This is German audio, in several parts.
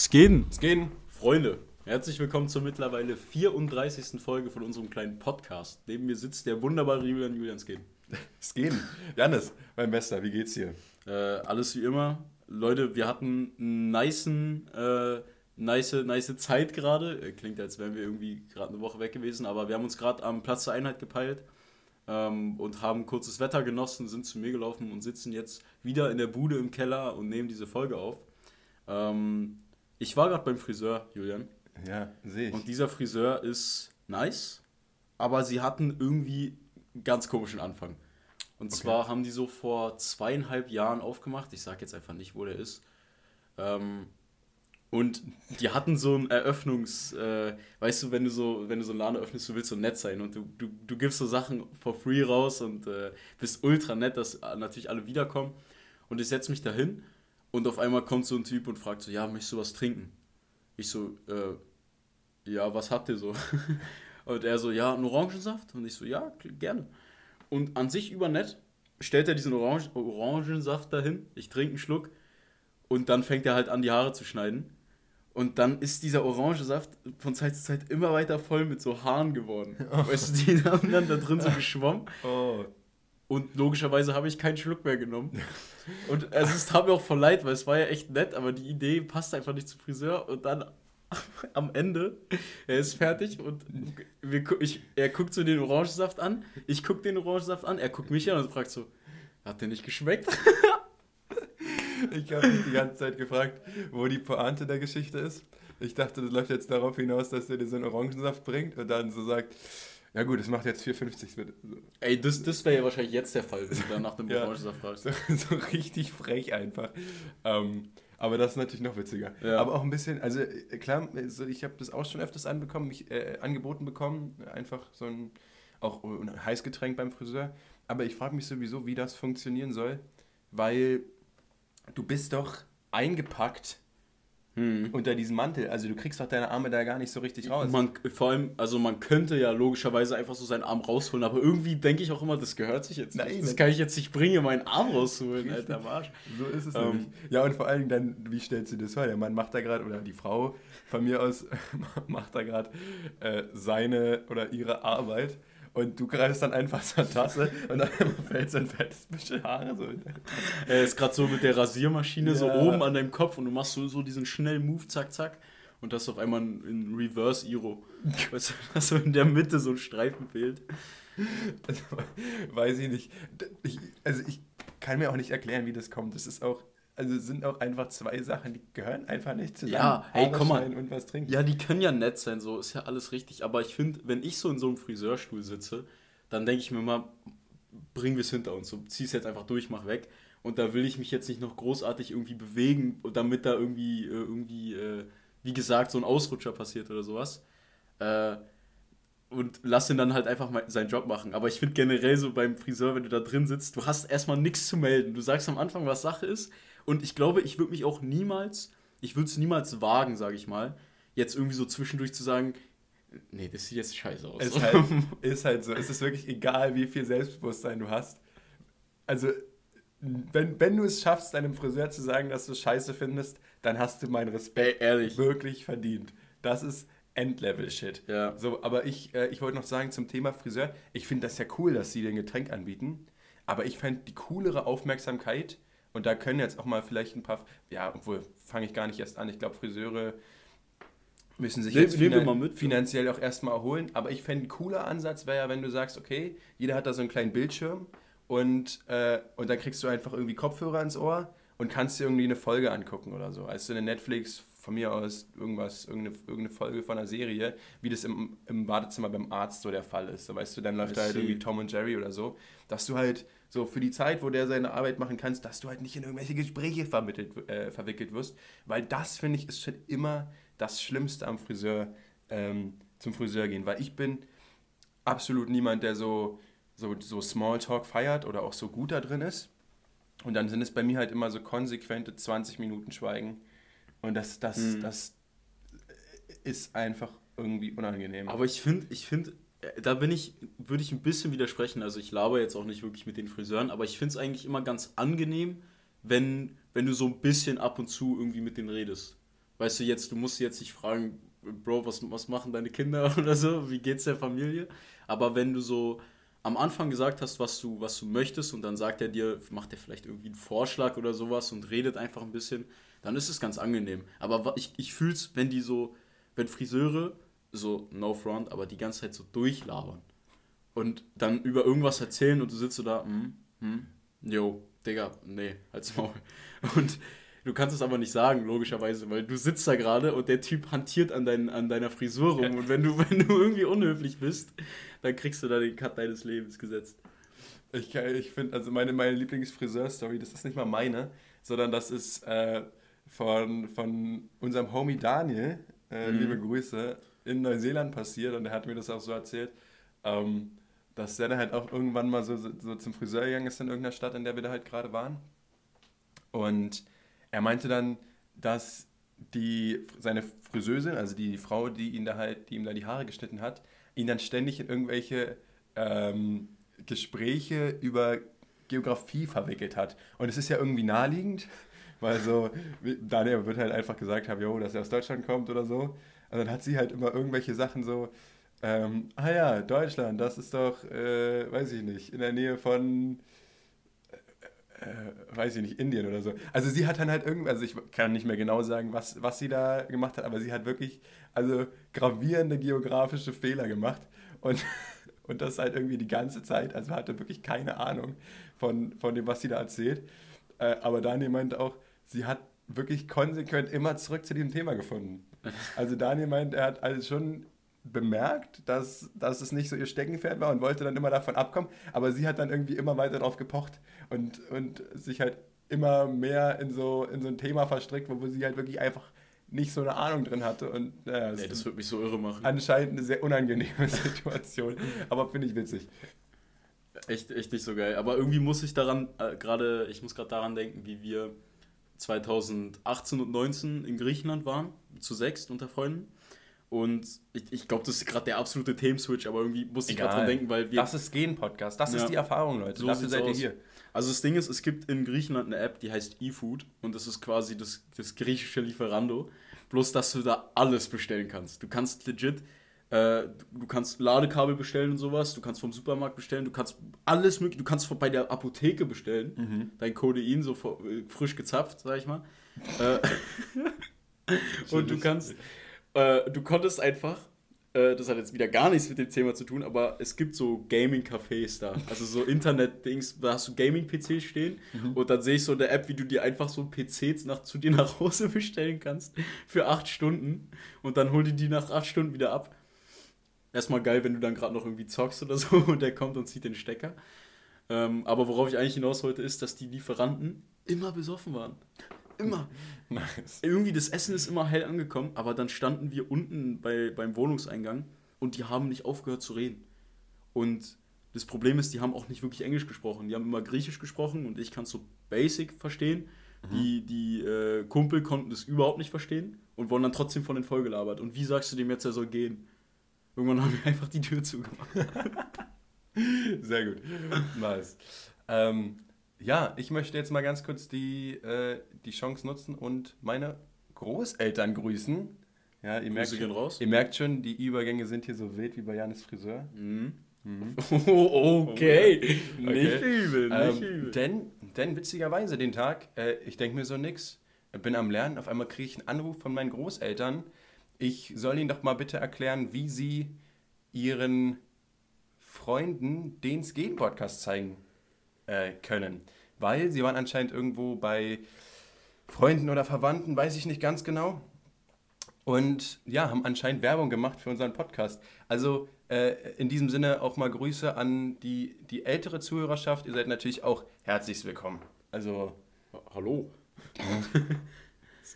Skeden. Skeden. Freunde, herzlich willkommen zur mittlerweile 34. Folge von unserem kleinen Podcast. Neben mir sitzt der wunderbare Julian Julian Skeden. Skeden. Janis, mein Bester, wie geht's dir? Äh, alles wie immer. Leute, wir hatten einen niceen, äh, nice, nice Zeit gerade. Äh, klingt, als wären wir irgendwie gerade eine Woche weg gewesen, aber wir haben uns gerade am Platz der Einheit gepeilt ähm, und haben kurzes Wetter genossen, sind zu mir gelaufen und sitzen jetzt wieder in der Bude im Keller und nehmen diese Folge auf. Ähm, ich war gerade beim Friseur, Julian. Ja, sehe ich. Und dieser Friseur ist nice, aber sie hatten irgendwie einen ganz komischen Anfang. Und okay. zwar haben die so vor zweieinhalb Jahren aufgemacht. Ich sage jetzt einfach nicht, wo der ist. Ähm, und die hatten so ein Eröffnungs, äh, weißt du, wenn du so, wenn du so einen Laden öffnest, du willst so nett sein und du, du, du gibst so Sachen for free raus und äh, bist ultra nett, dass natürlich alle wiederkommen. Und ich setze mich dahin und auf einmal kommt so ein Typ und fragt so, ja, möchtest du was trinken? Ich so, äh, ja, was habt ihr so? und er so, ja, einen Orangensaft? Und ich so, ja, gerne. Und an sich übernett stellt er diesen Orange Orangensaft dahin, ich trinke einen Schluck und dann fängt er halt an, die Haare zu schneiden. Und dann ist dieser Orangensaft von Zeit zu Zeit immer weiter voll mit so Haaren geworden. Oh. Weißt du, die haben dann da drin so geschwommen. Oh. Und logischerweise habe ich keinen Schluck mehr genommen. Und also es tat mir auch voll leid, weil es war ja echt nett, aber die Idee passt einfach nicht zum Friseur. Und dann am Ende, er ist fertig und wir, ich, er guckt so den Orangensaft an, ich gucke den Orangensaft an, er guckt mich an und fragt so, hat der nicht geschmeckt? Ich habe mich die ganze Zeit gefragt, wo die Pointe der Geschichte ist. Ich dachte, das läuft jetzt darauf hinaus, dass er dir so einen Orangensaft bringt und dann so sagt, ja gut, es macht jetzt 4,50 mit. Ey, das, das wäre ja wahrscheinlich jetzt der Fall, wenn du dann nach dem ja, Orangensaft fragst. So, so, richtig frech einfach. Ähm, aber das ist natürlich noch witziger. Ja. Aber auch ein bisschen, also äh, klar, also ich habe das auch schon öfters anbekommen, mich, äh, angeboten bekommen, einfach so ein, auch ein Heißgetränk beim Friseur. Aber ich frage mich sowieso, wie das funktionieren soll, weil du bist doch eingepackt hm. unter diesem Mantel. Also du kriegst doch deine Arme da gar nicht so richtig raus. Man, vor allem, also man könnte ja logischerweise einfach so seinen Arm rausholen, aber irgendwie denke ich auch immer, das gehört sich jetzt Nein, nicht. Das kann ich jetzt nicht bringen, meinen Arm rausholen, Alter Marsch. So ist es ähm, nicht. Ja, und vor allem dann, wie stellst du das vor? Der Mann macht da gerade, oder die Frau von mir aus, macht da gerade äh, seine oder ihre Arbeit und du greifst dann einfach zur Tasse und dann fällt so ein fettes bisschen Haare so. Er ist gerade so mit der Rasiermaschine ja. so oben an deinem Kopf und du machst so, so diesen schnellen Move, zack, zack. Und das auf einmal in Reverse Iro. Weißt du, dass so in der Mitte so ein Streifen fehlt. Also, weiß ich nicht. Ich, also ich kann mir auch nicht erklären, wie das kommt. Das ist auch also sind auch einfach zwei Sachen, die gehören einfach nicht zusammen. Ja, hey, komm mal. Und was trinken. Ja, die können ja nett sein, so ist ja alles richtig. Aber ich finde, wenn ich so in so einem Friseurstuhl sitze, dann denke ich mir mal, bringen wir es hinter uns. So, zieh es jetzt einfach durch, mach weg. Und da will ich mich jetzt nicht noch großartig irgendwie bewegen, damit da irgendwie, äh, irgendwie, äh, wie gesagt, so ein Ausrutscher passiert oder sowas. Äh, und lass ihn dann halt einfach mal seinen Job machen. Aber ich finde generell so beim Friseur, wenn du da drin sitzt, du hast erstmal nichts zu melden. Du sagst am Anfang, was Sache ist und ich glaube, ich würde mich auch niemals, ich würde es niemals wagen, sage ich mal, jetzt irgendwie so zwischendurch zu sagen, nee, das sieht jetzt scheiße aus. Ist halt, ist halt so. Es ist wirklich egal, wie viel Selbstbewusstsein du hast. Also, wenn, wenn du es schaffst, deinem Friseur zu sagen, dass du es scheiße findest, dann hast du meinen Respekt Ey, wirklich verdient. Das ist Endlevel-Shit. Ja. So, aber ich, äh, ich wollte noch sagen zum Thema Friseur, ich finde das ja cool, dass sie den Getränk anbieten. Aber ich fände die coolere Aufmerksamkeit, und da können jetzt auch mal vielleicht ein paar, ja, obwohl fange ich gar nicht erst an. Ich glaube, Friseure müssen sich jetzt finan finanziell auch erstmal erholen. Aber ich fände, ein cooler Ansatz wäre ja, wenn du sagst, okay, jeder hat da so einen kleinen Bildschirm und, äh, und dann kriegst du einfach irgendwie Kopfhörer ins Ohr und kannst dir irgendwie eine Folge angucken oder so. Also eine Netflix, von mir aus irgendwas, irgendeine, irgendeine Folge von einer Serie, wie das im, im Badezimmer beim Arzt so der Fall ist. So, weißt du, dann läuft da halt irgendwie Tom und Jerry oder so, dass du halt so für die Zeit, wo der seine Arbeit machen kannst, dass du halt nicht in irgendwelche Gespräche vermittelt, äh, verwickelt wirst, weil das, finde ich, ist schon immer das Schlimmste am Friseur, ähm, zum Friseur gehen, weil ich bin absolut niemand, der so, so, so Smalltalk feiert oder auch so gut da drin ist. Und dann sind es bei mir halt immer so konsequente 20 Minuten Schweigen. Und das, das, mhm. das ist einfach irgendwie unangenehm. Aber ich finde, ich finde, äh, da bin ich, würde ich ein bisschen widersprechen. Also ich laber jetzt auch nicht wirklich mit den Friseuren, aber ich finde es eigentlich immer ganz angenehm, wenn, wenn du so ein bisschen ab und zu irgendwie mit denen redest. Weißt du, jetzt, du musst jetzt nicht fragen, Bro, was, was machen deine Kinder oder so, wie geht's der Familie? Aber wenn du so am Anfang gesagt hast, was du, was du möchtest und dann sagt er dir, macht er vielleicht irgendwie einen Vorschlag oder sowas und redet einfach ein bisschen, dann ist es ganz angenehm. Aber ich, ich fühle es, wenn die so, wenn Friseure, so no front, aber die ganze Zeit so durchlabern und dann über irgendwas erzählen und du sitzt so da, hm, hm, yo, Digga, nee, halt's Maul. Und du kannst es aber nicht sagen, logischerweise, weil du sitzt da gerade und der Typ hantiert an, dein, an deiner Frisur rum und wenn du, wenn du irgendwie unhöflich bist, dann kriegst du da den Cut deines Lebens gesetzt. Ich, ich finde, also meine, meine Lieblingsfriseur-Story, das ist nicht mal meine, sondern das ist äh, von, von unserem Homie Daniel, äh, mhm. liebe Grüße, in Neuseeland passiert und er hat mir das auch so erzählt. Ähm, dass der dann halt auch irgendwann mal so, so zum Friseur gegangen ist in irgendeiner Stadt, in der wir da halt gerade waren. Und er meinte dann, dass die, seine Friseusin, also die Frau, die ihn da halt, die ihm da die Haare geschnitten hat, ihn dann ständig in irgendwelche ähm, Gespräche über Geografie verwickelt hat. Und es ist ja irgendwie naheliegend, weil so, Daniel wird halt einfach gesagt haben, jo, dass er aus Deutschland kommt oder so. Und dann hat sie halt immer irgendwelche Sachen so, ähm, ah ja, Deutschland, das ist doch, äh, weiß ich nicht, in der Nähe von, äh, äh, weiß ich nicht, Indien oder so. Also sie hat dann halt irgendwie, also ich kann nicht mehr genau sagen, was, was sie da gemacht hat, aber sie hat wirklich, also gravierende geografische Fehler gemacht und, und das halt irgendwie die ganze Zeit, also hatte wirklich keine Ahnung von, von dem, was sie da erzählt. Äh, aber Daniel meinte auch, sie hat wirklich konsequent immer zurück zu diesem Thema gefunden. Also Daniel meint, er hat also schon bemerkt, dass, dass es nicht so ihr Steckenpferd war und wollte dann immer davon abkommen. Aber sie hat dann irgendwie immer weiter darauf gepocht und, und sich halt immer mehr in so, in so ein Thema verstrickt, wo sie halt wirklich einfach nicht so eine Ahnung drin hatte. Und ja, das, das wird mich so irre machen. Anscheinend eine sehr unangenehme Situation. aber finde ich witzig. Echt, echt nicht so geil. Aber irgendwie muss ich daran, äh, gerade, ich muss gerade daran denken, wie wir 2018 und 2019 in Griechenland waren, zu sechst unter Freunden. Und ich, ich glaube, das ist gerade der absolute Themenswitch, aber irgendwie muss ich gerade dran denken, weil wir. Das ist Gen-Podcast, das ja, ist die Erfahrung, Leute. So Dafür seid ihr hier. Also das Ding ist, es gibt in Griechenland eine App, die heißt eFood und das ist quasi das, das griechische Lieferando. Bloß, dass du da alles bestellen kannst. Du kannst legit, äh, du kannst Ladekabel bestellen und sowas, du kannst vom Supermarkt bestellen, du kannst alles mögliche, du kannst bei der Apotheke bestellen, mhm. dein Codein so äh, frisch gezapft, sag ich mal. Äh, und du kannst, äh, du konntest einfach, äh, das hat jetzt wieder gar nichts mit dem Thema zu tun, aber es gibt so Gaming-Cafés da. Also so Internet-Dings, da hast du Gaming-PCs stehen mhm. und dann sehe ich so in der App, wie du dir einfach so PCs nach, zu dir nach Hause bestellen kannst für acht Stunden und dann hol die die nach acht Stunden wieder ab. Erstmal geil, wenn du dann gerade noch irgendwie zockst oder so und der kommt und zieht den Stecker. Ähm, aber worauf ich eigentlich hinaus wollte, ist, dass die Lieferanten immer besoffen waren. Immer. Nice. Irgendwie das Essen ist immer hell angekommen, aber dann standen wir unten bei, beim Wohnungseingang und die haben nicht aufgehört zu reden. Und das Problem ist, die haben auch nicht wirklich Englisch gesprochen. Die haben immer Griechisch gesprochen und ich kann es so basic verstehen. Mhm. Die, die äh, Kumpel konnten das überhaupt nicht verstehen und wurden dann trotzdem von den voll gelabert. Und wie sagst du dem jetzt, er soll gehen? Irgendwann haben wir einfach die Tür zugemacht. Sehr gut. Nice. Ähm, ja, ich möchte jetzt mal ganz kurz die, äh, die Chance nutzen und meine Großeltern grüßen. Ja, ihr merkt, schon, raus. ihr merkt schon, die Übergänge sind hier so wild wie bei Janis Friseur. Mhm. Mhm. Oh, okay. okay. Nicht übel, nicht ähm, übel. Denn, denn witzigerweise den Tag, äh, ich denke mir so nix, bin am Lernen, auf einmal kriege ich einen Anruf von meinen Großeltern. Ich soll ihnen doch mal bitte erklären, wie sie ihren Freunden den Skate-Podcast zeigen äh, können. Weil sie waren anscheinend irgendwo bei Freunden oder Verwandten, weiß ich nicht ganz genau. Und ja, haben anscheinend Werbung gemacht für unseren Podcast. Also äh, in diesem Sinne auch mal Grüße an die, die ältere Zuhörerschaft. Ihr seid natürlich auch herzlich willkommen. Also. Hallo.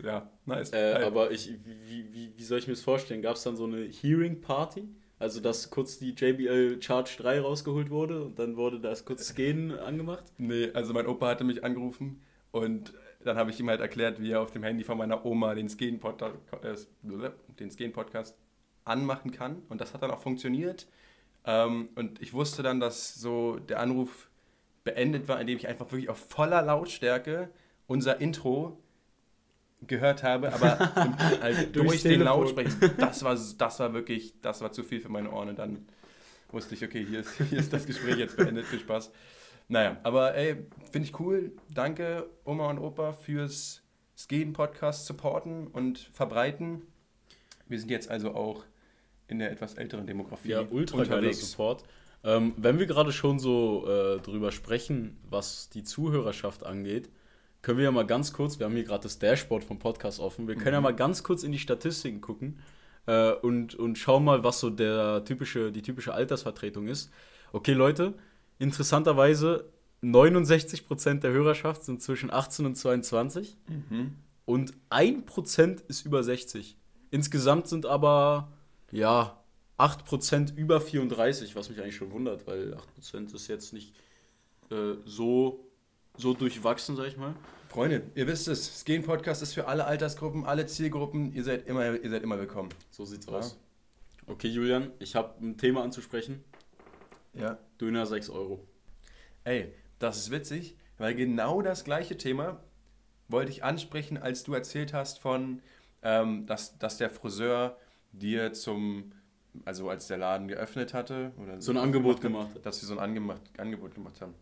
ja, nice. Äh, aber ich, wie, wie, wie soll ich mir das vorstellen? Gab es dann so eine Hearing Party? Also, dass kurz die JBL Charge 3 rausgeholt wurde und dann wurde das kurz Scan angemacht? Nee, also mein Opa hatte mich angerufen und dann habe ich ihm halt erklärt, wie er auf dem Handy von meiner Oma den Scan-Podcast äh, Podcast anmachen kann. Und das hat dann auch funktioniert. Ähm, und ich wusste dann, dass so der Anruf beendet war, indem ich einfach wirklich auf voller Lautstärke unser Intro gehört habe, aber halt durch, den Lautsprecher, das war, das war wirklich, das war zu viel für meine Ohren und dann wusste ich, okay, hier ist, hier ist das Gespräch jetzt beendet, viel Spaß. Naja, aber ey, finde ich cool. Danke Oma und Opa fürs Skaten-Podcast supporten und verbreiten. Wir sind jetzt also auch in der etwas älteren Demografie ja, ultra unterwegs. Support. Ähm, wenn wir gerade schon so äh, drüber sprechen, was die Zuhörerschaft angeht, können wir ja mal ganz kurz, wir haben hier gerade das Dashboard vom Podcast offen, wir können mhm. ja mal ganz kurz in die Statistiken gucken äh, und, und schauen mal, was so der typische, die typische Altersvertretung ist. Okay, Leute, interessanterweise 69% der Hörerschaft sind zwischen 18 und 22 mhm. und 1% ist über 60. Insgesamt sind aber, ja, 8% über 34, was mich eigentlich schon wundert, weil 8% ist jetzt nicht äh, so, so durchwachsen, sag ich mal. Freunde, ihr wisst es, Skin Podcast ist für alle Altersgruppen, alle Zielgruppen. Ihr seid immer, ihr seid immer willkommen. So sieht's ja. aus. Okay, Julian, ich habe ein Thema anzusprechen. Ja. Döner 6 Euro. Ey, das ist witzig, weil genau das gleiche Thema wollte ich ansprechen, als du erzählt hast von, ähm, dass, dass der Friseur dir zum, also als der Laden geöffnet hatte, oder so ein Angebot gemacht, hat, dass sie so ein Angebot, Angebot gemacht haben.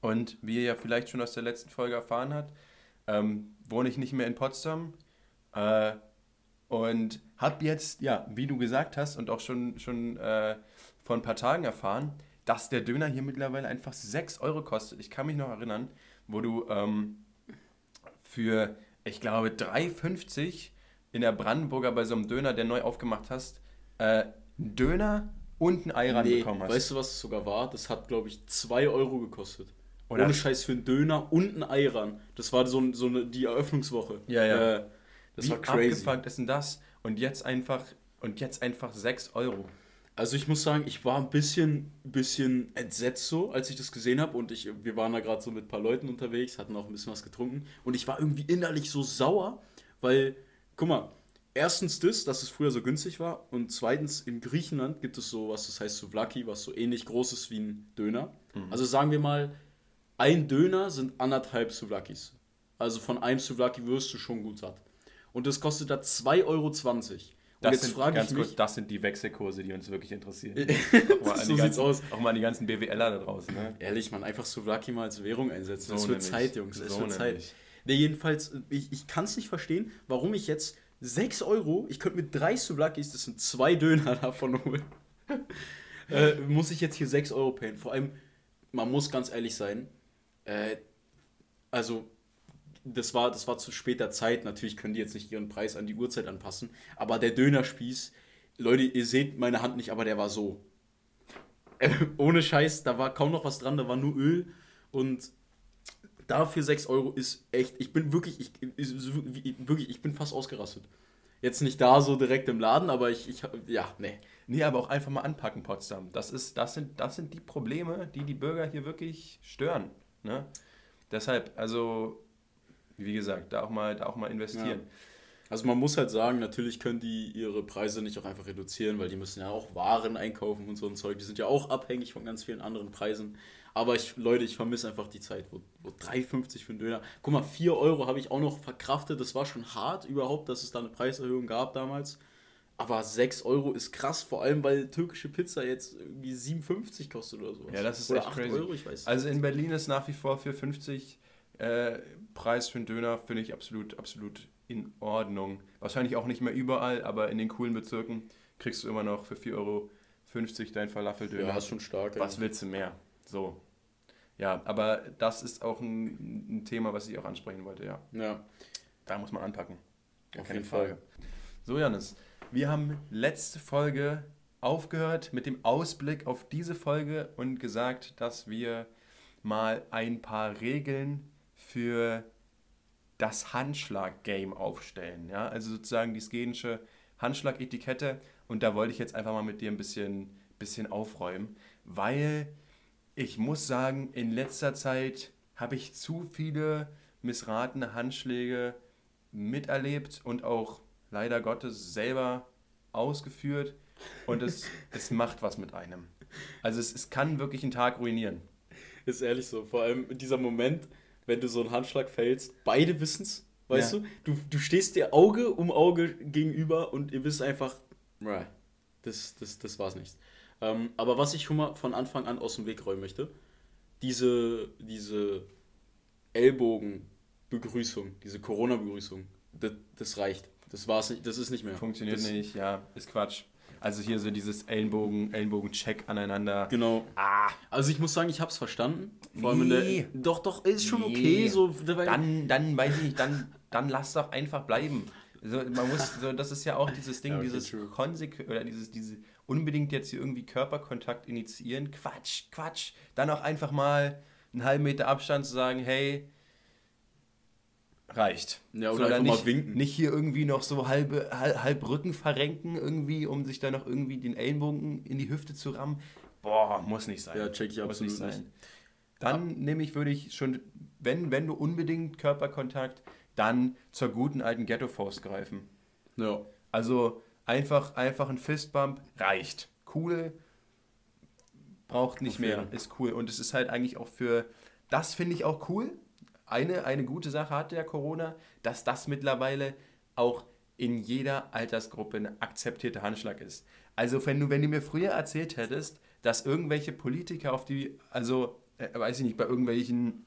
Und wie ihr ja vielleicht schon aus der letzten Folge erfahren habt, ähm, wohne ich nicht mehr in Potsdam äh, und habe jetzt, ja, wie du gesagt hast und auch schon, schon äh, vor ein paar Tagen erfahren, dass der Döner hier mittlerweile einfach 6 Euro kostet. Ich kann mich noch erinnern, wo du ähm, für, ich glaube, 3,50 in der Brandenburger bei so einem Döner, der neu aufgemacht hast, äh, einen Döner und ein Ei nee, bekommen hast. Weißt du, was es sogar war? Das hat, glaube ich, 2 Euro gekostet. Oder? Ohne Scheiß für einen Döner und ein Ei ran. Das war so, so eine, die Eröffnungswoche. Ja, ja. Äh, das Wie war crazy. abgefuckt ist denn das? Und jetzt einfach, und jetzt einfach 6 Euro. Also ich muss sagen, ich war ein bisschen, bisschen entsetzt so, als ich das gesehen habe. Und ich, wir waren da gerade so mit ein paar Leuten unterwegs, hatten auch ein bisschen was getrunken. Und ich war irgendwie innerlich so sauer, weil, guck mal, erstens das, dass es früher so günstig war. Und zweitens, in Griechenland gibt es so was, das heißt Souvlaki, was so ähnlich groß ist wie ein Döner. Mhm. Also sagen wir mal, ein Döner sind anderthalb Souvlakis. Also von einem Souvlaki wirst du schon gut satt. Und das kostet da 2,20 Euro. Und das jetzt sind, frage ich mich, kurz, das sind die Wechselkurse, die uns wirklich interessieren. auch so sieht's ganzen, aus. Auch mal die ganzen BWLer da draußen. Ne? Ehrlich, man, einfach Souvlaki mal als Währung einsetzen. So das wird Zeit, Jungs. Das so wird Zeit. Nee, jedenfalls, ich, ich kann es nicht verstehen, warum ich jetzt 6 Euro, ich könnte mit drei Souvlakis, das sind zwei Döner davon holen, äh, muss ich jetzt hier 6 Euro payen. Vor allem, man muss ganz ehrlich sein, äh, also das war, das war zu später Zeit. Natürlich können die jetzt nicht ihren Preis an die Uhrzeit anpassen. Aber der Dönerspieß, Leute, ihr seht meine Hand nicht, aber der war so. Äh, ohne Scheiß, da war kaum noch was dran, da war nur Öl. Und dafür 6 Euro ist echt, ich bin wirklich, ich, wirklich, ich bin fast ausgerastet. Jetzt nicht da so direkt im Laden, aber ich, ich ja, nee. Nee, aber auch einfach mal anpacken, Potsdam. Das, ist, das, sind, das sind die Probleme, die die Bürger hier wirklich stören. Ne? Deshalb, also, wie gesagt, da auch mal, da auch mal investieren. Ja. Also man muss halt sagen, natürlich können die ihre Preise nicht auch einfach reduzieren, weil die müssen ja auch Waren einkaufen und so ein Zeug. Die sind ja auch abhängig von ganz vielen anderen Preisen. Aber ich, Leute, ich vermisse einfach die Zeit, wo, wo 3,50 für einen Döner. Guck mal, 4 Euro habe ich auch noch verkraftet. Das war schon hart überhaupt, dass es da eine Preiserhöhung gab damals. Aber 6 Euro ist krass, vor allem weil türkische Pizza jetzt irgendwie 7,50 kostet oder so. Ja, das ist oder echt 8 crazy. Euro, ich weiß Also in Berlin ist nach wie vor für 50 äh, Preis für einen Döner, finde ich absolut, absolut in Ordnung. Wahrscheinlich auch nicht mehr überall, aber in den coolen Bezirken kriegst du immer noch für 4,50 Euro dein Falafeldöner. Ja, ist schon stark. Was ey. willst du mehr? So. Ja, aber das ist auch ein, ein, Thema, was ich auch ansprechen wollte, ja. Ja. Da muss man anpacken. Auf Keine Frage. Fall. So, Janis. Wir haben letzte Folge aufgehört mit dem Ausblick auf diese Folge und gesagt, dass wir mal ein paar Regeln für das Handschlag-Game aufstellen. Ja? Also sozusagen die skenische Handschlag-Etikette. Und da wollte ich jetzt einfach mal mit dir ein bisschen, bisschen aufräumen, weil ich muss sagen, in letzter Zeit habe ich zu viele missratene Handschläge miterlebt und auch leider Gottes selber ausgeführt und es, es macht was mit einem. Also es, es kann wirklich einen Tag ruinieren. Ist ehrlich so. Vor allem in dieser Moment, wenn du so einen Handschlag fällst, beide wissen es weißt Ja. du? du? Du stehst dir Auge um Auge gegenüber und ihr wisst einfach, "Bruh, das, das, das war's nicht. Ähm, aber was ich schon mal von Anfang an aus dem Weg räumen möchte, diese, diese Ellbogenbegrüßung, diese Corona-Begrüßung, das, das reicht. Das war's nicht, das ist nicht mehr. Funktioniert das, nicht, ja, ist Quatsch. Also hier so dieses Ellenbogen, Ellenbogen-Check aneinander. Genau. Ah, Also ich muss sagen, ich hab's verstanden. Vor Nee. allem in der, doch, doch, ist schon Nee. okay. So, dann, dann weiß ich nicht, dann, dann lass doch einfach bleiben. So, man muss, so, das ist ja auch dieses Ding, Ja, okay, dieses konsequent oder dieses, diese unbedingt jetzt hier irgendwie Körperkontakt initiieren. Quatsch, Quatsch. Dann auch einfach mal einen halben Meter Abstand zu sagen, hey, reicht. Ja, So, oder einfach nicht, mal winken. Nicht hier irgendwie noch so halbe, halb, halb Rücken verrenken irgendwie, um sich dann noch irgendwie den Ellenbogen in die Hüfte zu rammen. Boah, muss nicht sein. Ja, check ich Muss absolut nicht. Dann nämlich würde ich schon, wenn, wenn du unbedingt Körperkontakt, dann zur guten alten Ghetto-Faust greifen. Ja. Also einfach, einfach ein Fistbump reicht. Cool, braucht nicht Auf mehr, jeden. ist cool. Und es ist halt eigentlich auch für, das finde ich auch cool. Eine, eine gute Sache hatte ja Corona, dass das mittlerweile auch in jeder Altersgruppe ein akzeptierter Handschlag ist. Also wenn du, wenn du mir früher erzählt hättest, dass irgendwelche Politiker auf die, also äh, weiß ich nicht, bei irgendwelchen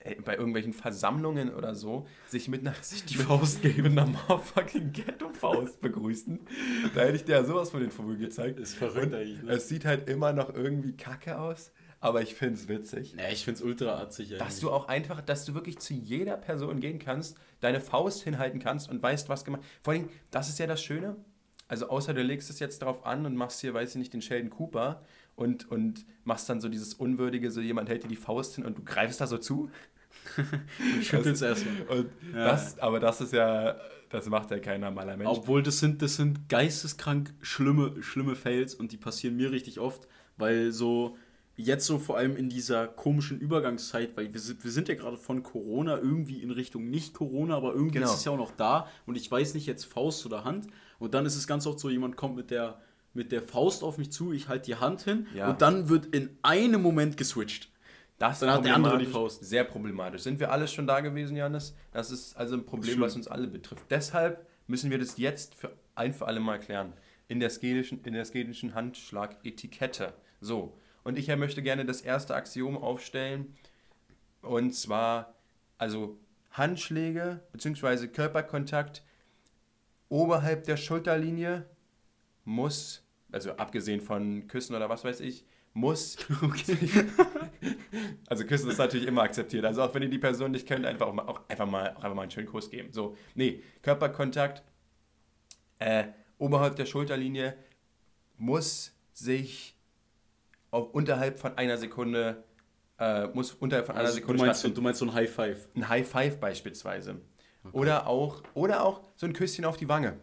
äh, bei irgendwelchen Versammlungen oder so sich mit einer sich die Faust geben, mit einer motherfucking Ghetto-Faust begrüßen. Da hätte ich dir ja sowas von den Vogel gezeigt. Ist verrückt eigentlich, ne? Es sieht halt immer noch irgendwie kacke aus, aber ich finde es witzig. Ja, ich find's ultra atzig. Dass du auch einfach, dass du wirklich zu jeder Person gehen kannst, deine Faust hinhalten kannst und weißt, was gemacht Vor allem, das ist ja das Schöne. Also außer du legst es jetzt darauf an und machst hier, weiß ich nicht, den Sheldon Cooper und, und machst dann so dieses Unwürdige, so jemand hält dir die Faust hin und du greifst da so zu. Du schüttelst erstmal. Und Ja. das, aber das ist ja, das macht ja kein normaler Mensch. Obwohl, das sind, das sind geisteskrank schlimme, schlimme Fails und die passieren mir richtig oft, weil so jetzt so vor allem in dieser komischen Übergangszeit, weil wir sind, wir sind ja gerade von Corona irgendwie in Richtung nicht Corona, aber irgendwie Genau. ist es ja auch noch da und ich weiß nicht jetzt Faust oder Hand und dann ist es ganz oft so, jemand kommt mit der, mit der Faust auf mich zu, ich halte die Hand hin Ja. und dann wird in einem Moment geswitcht. Das Dann hat der andere die Faust. Sehr problematisch. Sind wir alle schon da gewesen, Janis? Das ist also ein Problem, was uns alle betrifft. Deshalb müssen wir das jetzt für ein für alle Mal klären. In der skedischen, in der skedischen Handschlag-Etikette. So. Und ich möchte gerne das erste Axiom aufstellen. Und zwar, also Handschläge bzw. Körperkontakt oberhalb der Schulterlinie muss, also abgesehen von Küssen oder was weiß ich, muss also Küssen ist natürlich immer akzeptiert. Also auch wenn ihr die Person nicht kennt, einfach auch, mal, auch einfach mal auch einfach mal einen schönen Kuss geben. So, nee, Körperkontakt äh, oberhalb der Schulterlinie muss sich auf, unterhalb von einer Sekunde äh, muss unterhalb von einer Also, du, Sekunde meinst, so- stattfinden. du meinst so ein High Five. Ein High Five beispielsweise. Oder auch oder auch so ein Küsschen auf die Wange.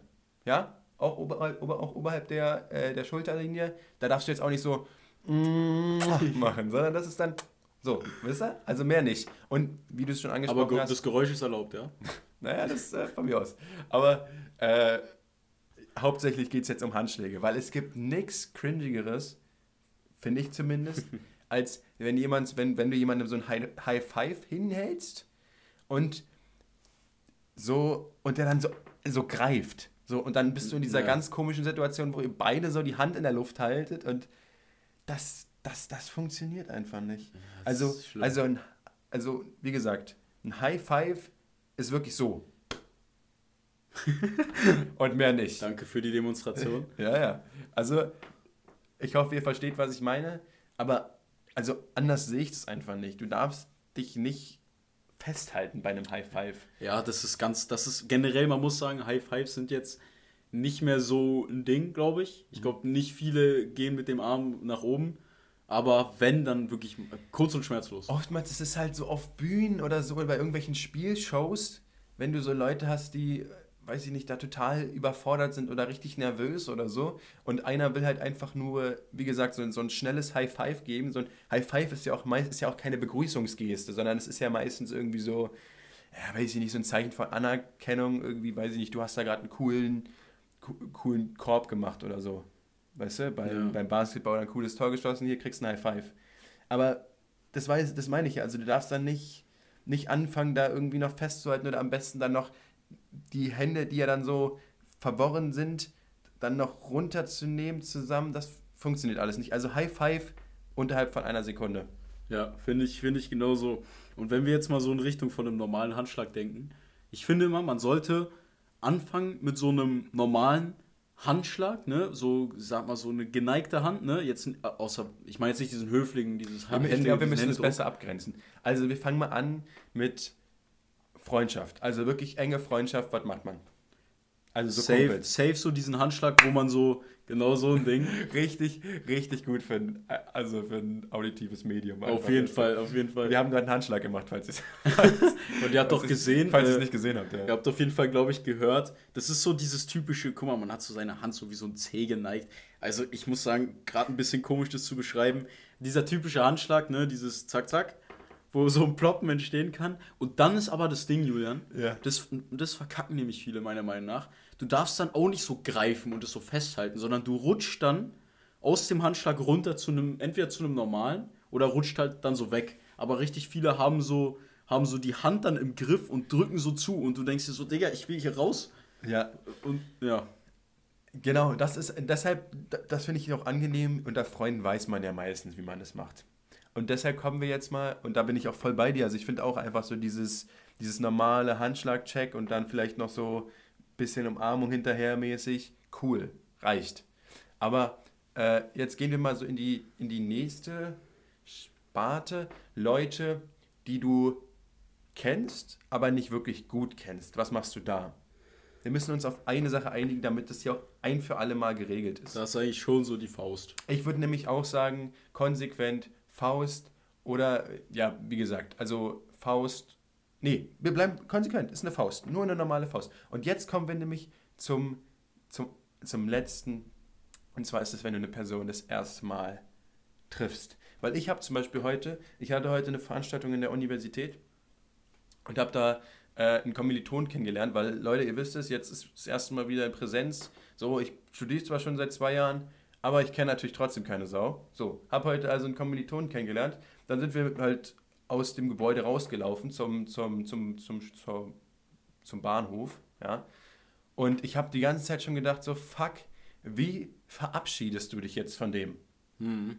Ja? Auch oberhalb, ober, auch oberhalb der, äh, der Schulterlinie. Da darfst du jetzt auch nicht so machen, sondern das ist dann so, wisst ihr? Also mehr nicht. Und wie du es schon angesprochen Aber hast, das Geräusch ist erlaubt, ja? naja, das ist äh, von mir aus. Aber äh, hauptsächlich geht es jetzt um Handschläge, weil es gibt nichts Cringigeres, finde ich zumindest, als wenn jemand, wenn, wenn du jemandem so ein High, High Five hinhältst und so und der dann so, so greift. So, und dann bist du in dieser Ja. ganz komischen Situation, wo ihr beide so die Hand in der Luft haltet und das, das, das funktioniert einfach nicht. das also, also, ein, also, wie gesagt, ein High Five ist wirklich so. und mehr nicht. Danke für die Demonstration. Ja, ja. Also, ich hoffe, ihr versteht, was ich meine. Aber, also, anders sehe ich das einfach nicht. Du darfst dich nicht festhalten bei einem High Five. Ja, das ist ganz, das ist generell, man muss sagen, High Fives sind jetzt nicht mehr so ein Ding, glaube ich. Ich glaube, nicht viele gehen mit dem Arm nach oben. Aber wenn, dann wirklich kurz und schmerzlos. Oftmals ist es halt so auf Bühnen oder so bei irgendwelchen Spielshows, wenn du so Leute hast, die, weiß ich nicht, da total überfordert sind oder richtig nervös oder so. Und einer will halt einfach nur, wie gesagt, so, ein- so ein schnelles High Five geben. So ein High Five ist ja auch meist ist ja auch keine Begrüßungsgeste, sondern es ist ja meistens irgendwie so, ja, weiß ich nicht, so ein Zeichen von Anerkennung, irgendwie, weiß ich nicht, du hast da gerade einen coolen, co- coolen Korb gemacht oder so. Weißt du, beim, Ja. beim Basketball ein cooles Tor geschossen, hier kriegst du ein High Five. Aber das, weiß, das meine ich ja, also du darfst dann nicht, nicht anfangen, da irgendwie noch festzuhalten oder am besten dann noch die Hände, die ja dann so verworren sind, dann noch runterzunehmen zusammen. Das funktioniert alles nicht. Also High Five unterhalb von einer Sekunde. Ja, finde ich, find ich genauso. Und wenn wir jetzt mal so in Richtung von einem normalen Handschlag denken, ich finde immer, man sollte anfangen mit so einem normalen Handschlag, ne, so, sag mal, so eine geneigte Hand, ne, jetzt, außer, ich meine jetzt nicht diesen höflichen, dieses Hand. Ich glaube, wir müssen es besser abgrenzen. Also, wir fangen mal an mit Freundschaft. Also wirklich enge Freundschaft, was macht man? Also so safe, safe so diesen Handschlag, wo man so, genau so ein Ding. richtig, richtig gut für ein, also für ein auditives Medium. Auf jeden Fall, auf jeden Fall. Wir haben gerade einen Handschlag gemacht, falls es. Und ihr habt doch gesehen. Falls ihr es nicht gesehen habt, ja. Ihr habt auf jeden Fall, glaube ich, gehört. Das ist so dieses typische, guck mal, man hat so seine Hand so wie so ein Zeh geneigt. Also ich muss sagen, gerade ein bisschen komisch, das zu beschreiben. Dieser typische Handschlag, ne, dieses Zack, Zack wo so ein Ploppen entstehen kann. Und dann ist aber das Ding, Julian, ja. das, das verkacken nämlich viele meiner Meinung nach. Du darfst dann auch nicht so greifen und es so festhalten, sondern du rutschst dann aus dem Handschlag runter zu einem, entweder zu einem normalen oder rutscht halt dann so weg. Aber richtig viele haben so, haben so die Hand dann im Griff und drücken so zu und du denkst dir so, Digga, ich will hier raus. Ja. Und ja. Genau, das ist deshalb, das finde ich auch angenehm. Unter Freunden weiß man ja meistens, wie man das macht. Und deshalb kommen wir jetzt mal, und da bin ich auch voll bei dir. Also ich finde auch einfach so dieses, dieses normale Handschlag-Check und dann vielleicht noch so ein bisschen Umarmung hinterhermäßig. Cool, reicht. Aber äh, jetzt gehen wir mal so in die, in die nächste Sparte. Leute, die du kennst, aber nicht wirklich gut kennst. Was machst du da? Wir müssen uns auf eine Sache einigen, damit das hier auch ein für alle Mal geregelt ist. Das ist eigentlich schon so die Faust. Ich würde nämlich auch sagen, konsequent Faust oder, ja, wie gesagt, also Faust. Nee, wir bleiben konsequent, ist eine Faust, nur eine normale Faust. Und jetzt kommen wir nämlich zum, zum, zum letzten. Und zwar ist es, wenn du eine Person das erste Mal triffst. Weil ich habe zum Beispiel heute, ich hatte heute eine Veranstaltung in der Universität und habe da äh, einen Kommiliton kennengelernt, weil Leute, ihr wisst es, jetzt ist das erste Mal wieder in Präsenz. So, ich studiere zwar schon seit zwei Jahren, aber ich kenne natürlich trotzdem keine Sau. So, habe heute also einen Kommilitonen kennengelernt. Dann sind wir halt aus dem Gebäude rausgelaufen zum, zum, zum, zum, zum, zum Bahnhof. Ja? Und ich habe die ganze Zeit schon gedacht, so, fuck, wie verabschiedest du dich jetzt von dem? Mhm.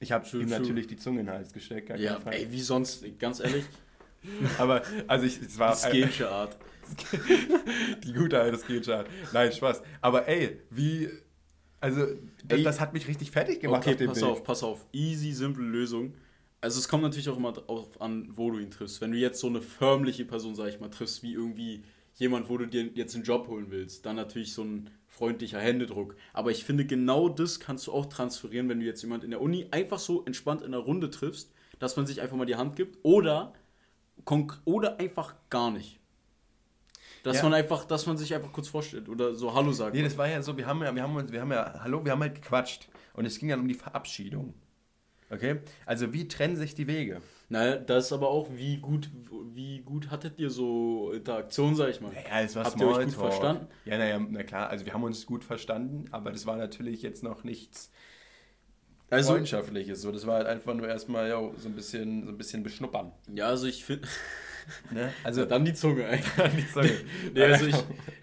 Ich habe ihm natürlich die Zunge in den Hals gesteckt. Ja, ey, wie sonst, ganz ehrlich. Aber, also ich, es war... Die Skilsche Art. die gute alte Skilsche Art. Nein, Spaß. Aber ey, wie also, das, das hat mich richtig fertig gemacht. Okay, auf pass Weg. auf, pass auf. Easy, simple Lösung. Also, es kommt natürlich auch immer darauf an, wo du ihn triffst. Wenn du jetzt so eine förmliche Person, sag ich mal, triffst, wie irgendwie jemand, wo du dir jetzt einen Job holen willst, dann natürlich so ein freundlicher Händedruck. Aber ich finde, genau das kannst du auch transferieren, wenn du jetzt jemand in der Uni einfach so entspannt in der Runde triffst, dass man sich einfach mal die Hand gibt oder, oder einfach gar nicht. Dass ja. man einfach, dass man sich einfach kurz vorstellt oder so Hallo sagt. Nee, das war ja so, wir haben ja, wir haben, wir haben ja, Hallo, wir haben halt gequatscht. Und es ging dann um die Verabschiedung. Okay? Also wie trennen sich die Wege? Naja, das ist aber auch, wie gut, wie gut hattet ihr so Interaktion, sag ich mal? Ja, es war Habt ihr euch gut verstanden? Ja, naja, na klar, also wir haben uns gut verstanden, aber das war natürlich jetzt noch nichts also, Freundschaftliches. So, das war halt einfach nur erstmal ja, so ein bisschen, so ein bisschen beschnuppern. Ja, also ich finde. Ne? Also dann die Zunge. Dann die Zunge. nee, also ich,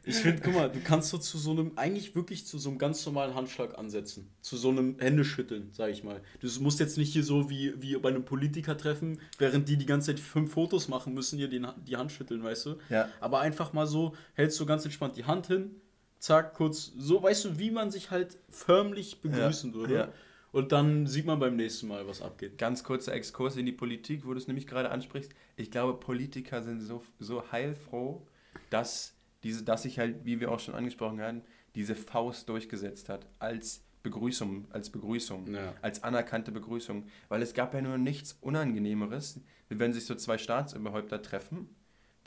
ich finde, guck mal, du kannst so zu so einem, eigentlich wirklich zu so einem ganz normalen Handschlag ansetzen. Zu so einem Händeschütteln, sag ich mal. Du musst jetzt nicht hier so wie, wie bei einem Politiker treffen, während die die ganze Zeit fünf Fotos machen müssen, hier den, die Hand schütteln, weißt du? Ja. Aber einfach mal so, hältst du ganz entspannt die Hand hin, zack, kurz, so, weißt du, wie man sich halt förmlich begrüßen ja. würde. Ja. Und dann sieht man beim nächsten Mal, was abgeht. Ganz kurzer Exkurs in die Politik, wo du es nämlich gerade ansprichst. Ich glaube, Politiker sind so, so heilfroh, dass, diese, dass sich halt, wie wir auch schon angesprochen haben, diese Faust durchgesetzt hat als Begrüßung, als Begrüßung, ja. als anerkannte Begrüßung. Weil es gab ja nur nichts Unangenehmeres, wenn sich so zwei Staatsoberhäupter treffen.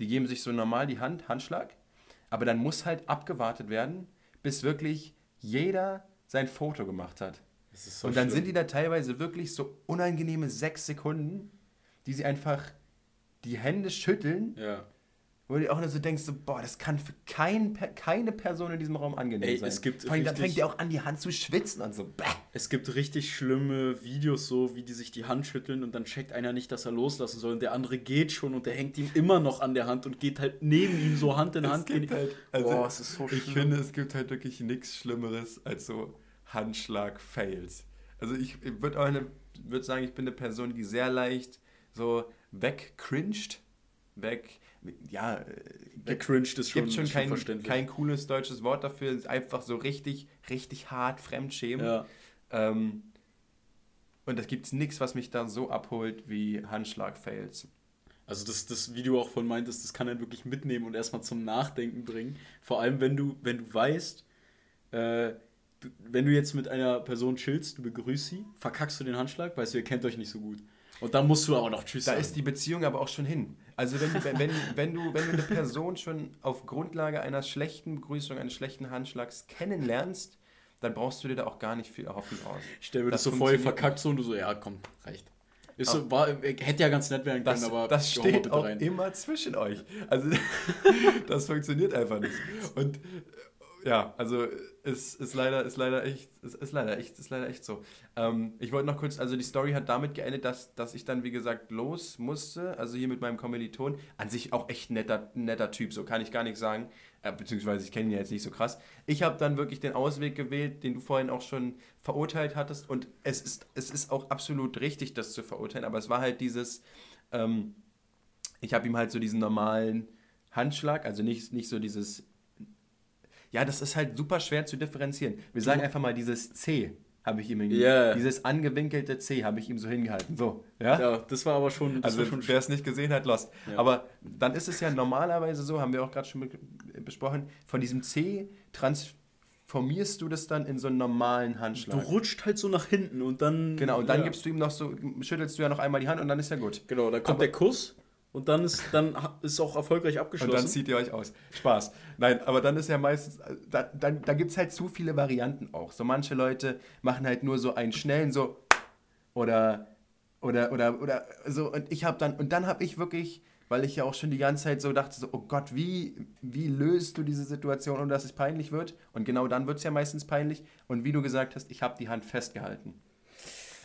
Die geben sich so normal die Hand, Handschlag, aber dann muss halt abgewartet werden, bis wirklich jeder sein Foto gemacht hat. So und dann schlimm. sind die da teilweise wirklich so unangenehme sechs Sekunden, die sie einfach die Hände schütteln. Ja. wo du auch nur so denkst, so, boah, das kann für kein, keine Person in diesem Raum angenehm Ey, sein. es gibt Vor allem, dann richtig- fängt dir auch an, die Hand zu schwitzen und so. Bäh. Es gibt richtig schlimme Videos so, wie die sich die Hand schütteln und dann checkt einer nicht, dass er loslassen soll und der andere geht schon und der hängt ihm immer noch an der Hand und geht halt neben ihm so Hand in Es Hand. halt, also, Boah, es ist so ich schlimm. finde, es gibt halt wirklich nichts Schlimmeres als so Handschlag-Fails. Also ich, ich würde auch eine, würd sagen, ich bin eine Person, die sehr leicht so wegcringed, weg, ja, äh, Der cringed ist schon, gibt schon kein, kein cooles deutsches Wort dafür, es ist einfach so richtig, richtig hart Fremdschämen. ja. Ähm, und es gibt nichts, was mich da so abholt wie Handschlag-Fails. Also das, das Video auch von meintest, das kann er wirklich mitnehmen und erstmal zum Nachdenken bringen. Vor allem, wenn du, wenn du weißt, äh, du, wenn du jetzt mit einer Person chillst, du begrüßt sie, verkackst du den Handschlag, weißt du, ihr kennt euch nicht so gut. Und dann musst du aber noch Tschüss Da sagen. ist die Beziehung aber auch schon hin. Also wenn, du- wenn, wenn, wenn, du, wenn du eine Person schon auf Grundlage einer schlechten Begrüßung, eines schlechten Handschlags kennenlernst, dann brauchst du dir da auch gar nicht viel erhoffen raus. Ich stell mir das, Das so vor, ihr verkackt so und du so, ja komm, reicht. Ist so, war, hätte ja ganz nett werden können, Das, aber das steht auch rein. immer zwischen euch. Also das funktioniert einfach nicht. Und äh, ja, also es ist leider, ist leider echt, es ist leider echt, ist leider echt so. Ähm, ich wollte noch kurz, also die Story hat damit geendet, dass, dass ich dann, wie gesagt, los musste. Also hier mit meinem Kommiliton. An sich auch echt netter, netter Typ, so kann ich gar nicht sagen. Äh, beziehungsweise ich kenne ihn ja jetzt nicht so krass. Ich habe dann wirklich den Ausweg gewählt, den du vorhin auch schon verurteilt hattest. Und es ist, es ist auch absolut richtig, das zu verurteilen. Aber es war halt dieses, ähm, ich habe ihm halt so diesen normalen Handschlag, also nicht, nicht so dieses. Ja, das ist halt super schwer zu differenzieren. Wir sagen einfach mal dieses C habe ich ihm hingegeben. Ja. Dieses angewinkelte C habe ich ihm so hingehalten. So, ja? Ja, das war aber schon, Also schon wer es nicht gesehen hat, lost. Ja. Aber dann ist es ja normalerweise so, haben wir auch gerade schon be- besprochen, von diesem C transformierst du das dann in so einen normalen Du Handschlag. rutscht halt so nach hinten und dann. Genau, und dann ja. gibst du ihm noch so, schüttelst du ja noch einmal die Hand und dann ist ja gut. Genau, dann kommt Aber- der Kuss und dann ist dann ist auch erfolgreich Und abgeschlossen. dann zieht ihr euch aus. Spaß. Nein, aber dann ist ja meistens, da, dann, da gibt es halt zu viele Varianten auch. So manche Leute machen halt nur so einen schnellen, so oder oder oder oder so und ich habe dann und dann habe ich wirklich, weil ich ja auch schon die ganze Zeit so dachte, so oh Gott, wie wie löst du diese Situation, ohne dass es peinlich wird? Und genau dann wird es ja meistens peinlich. Und wie du gesagt hast, ich habe die Hand festgehalten.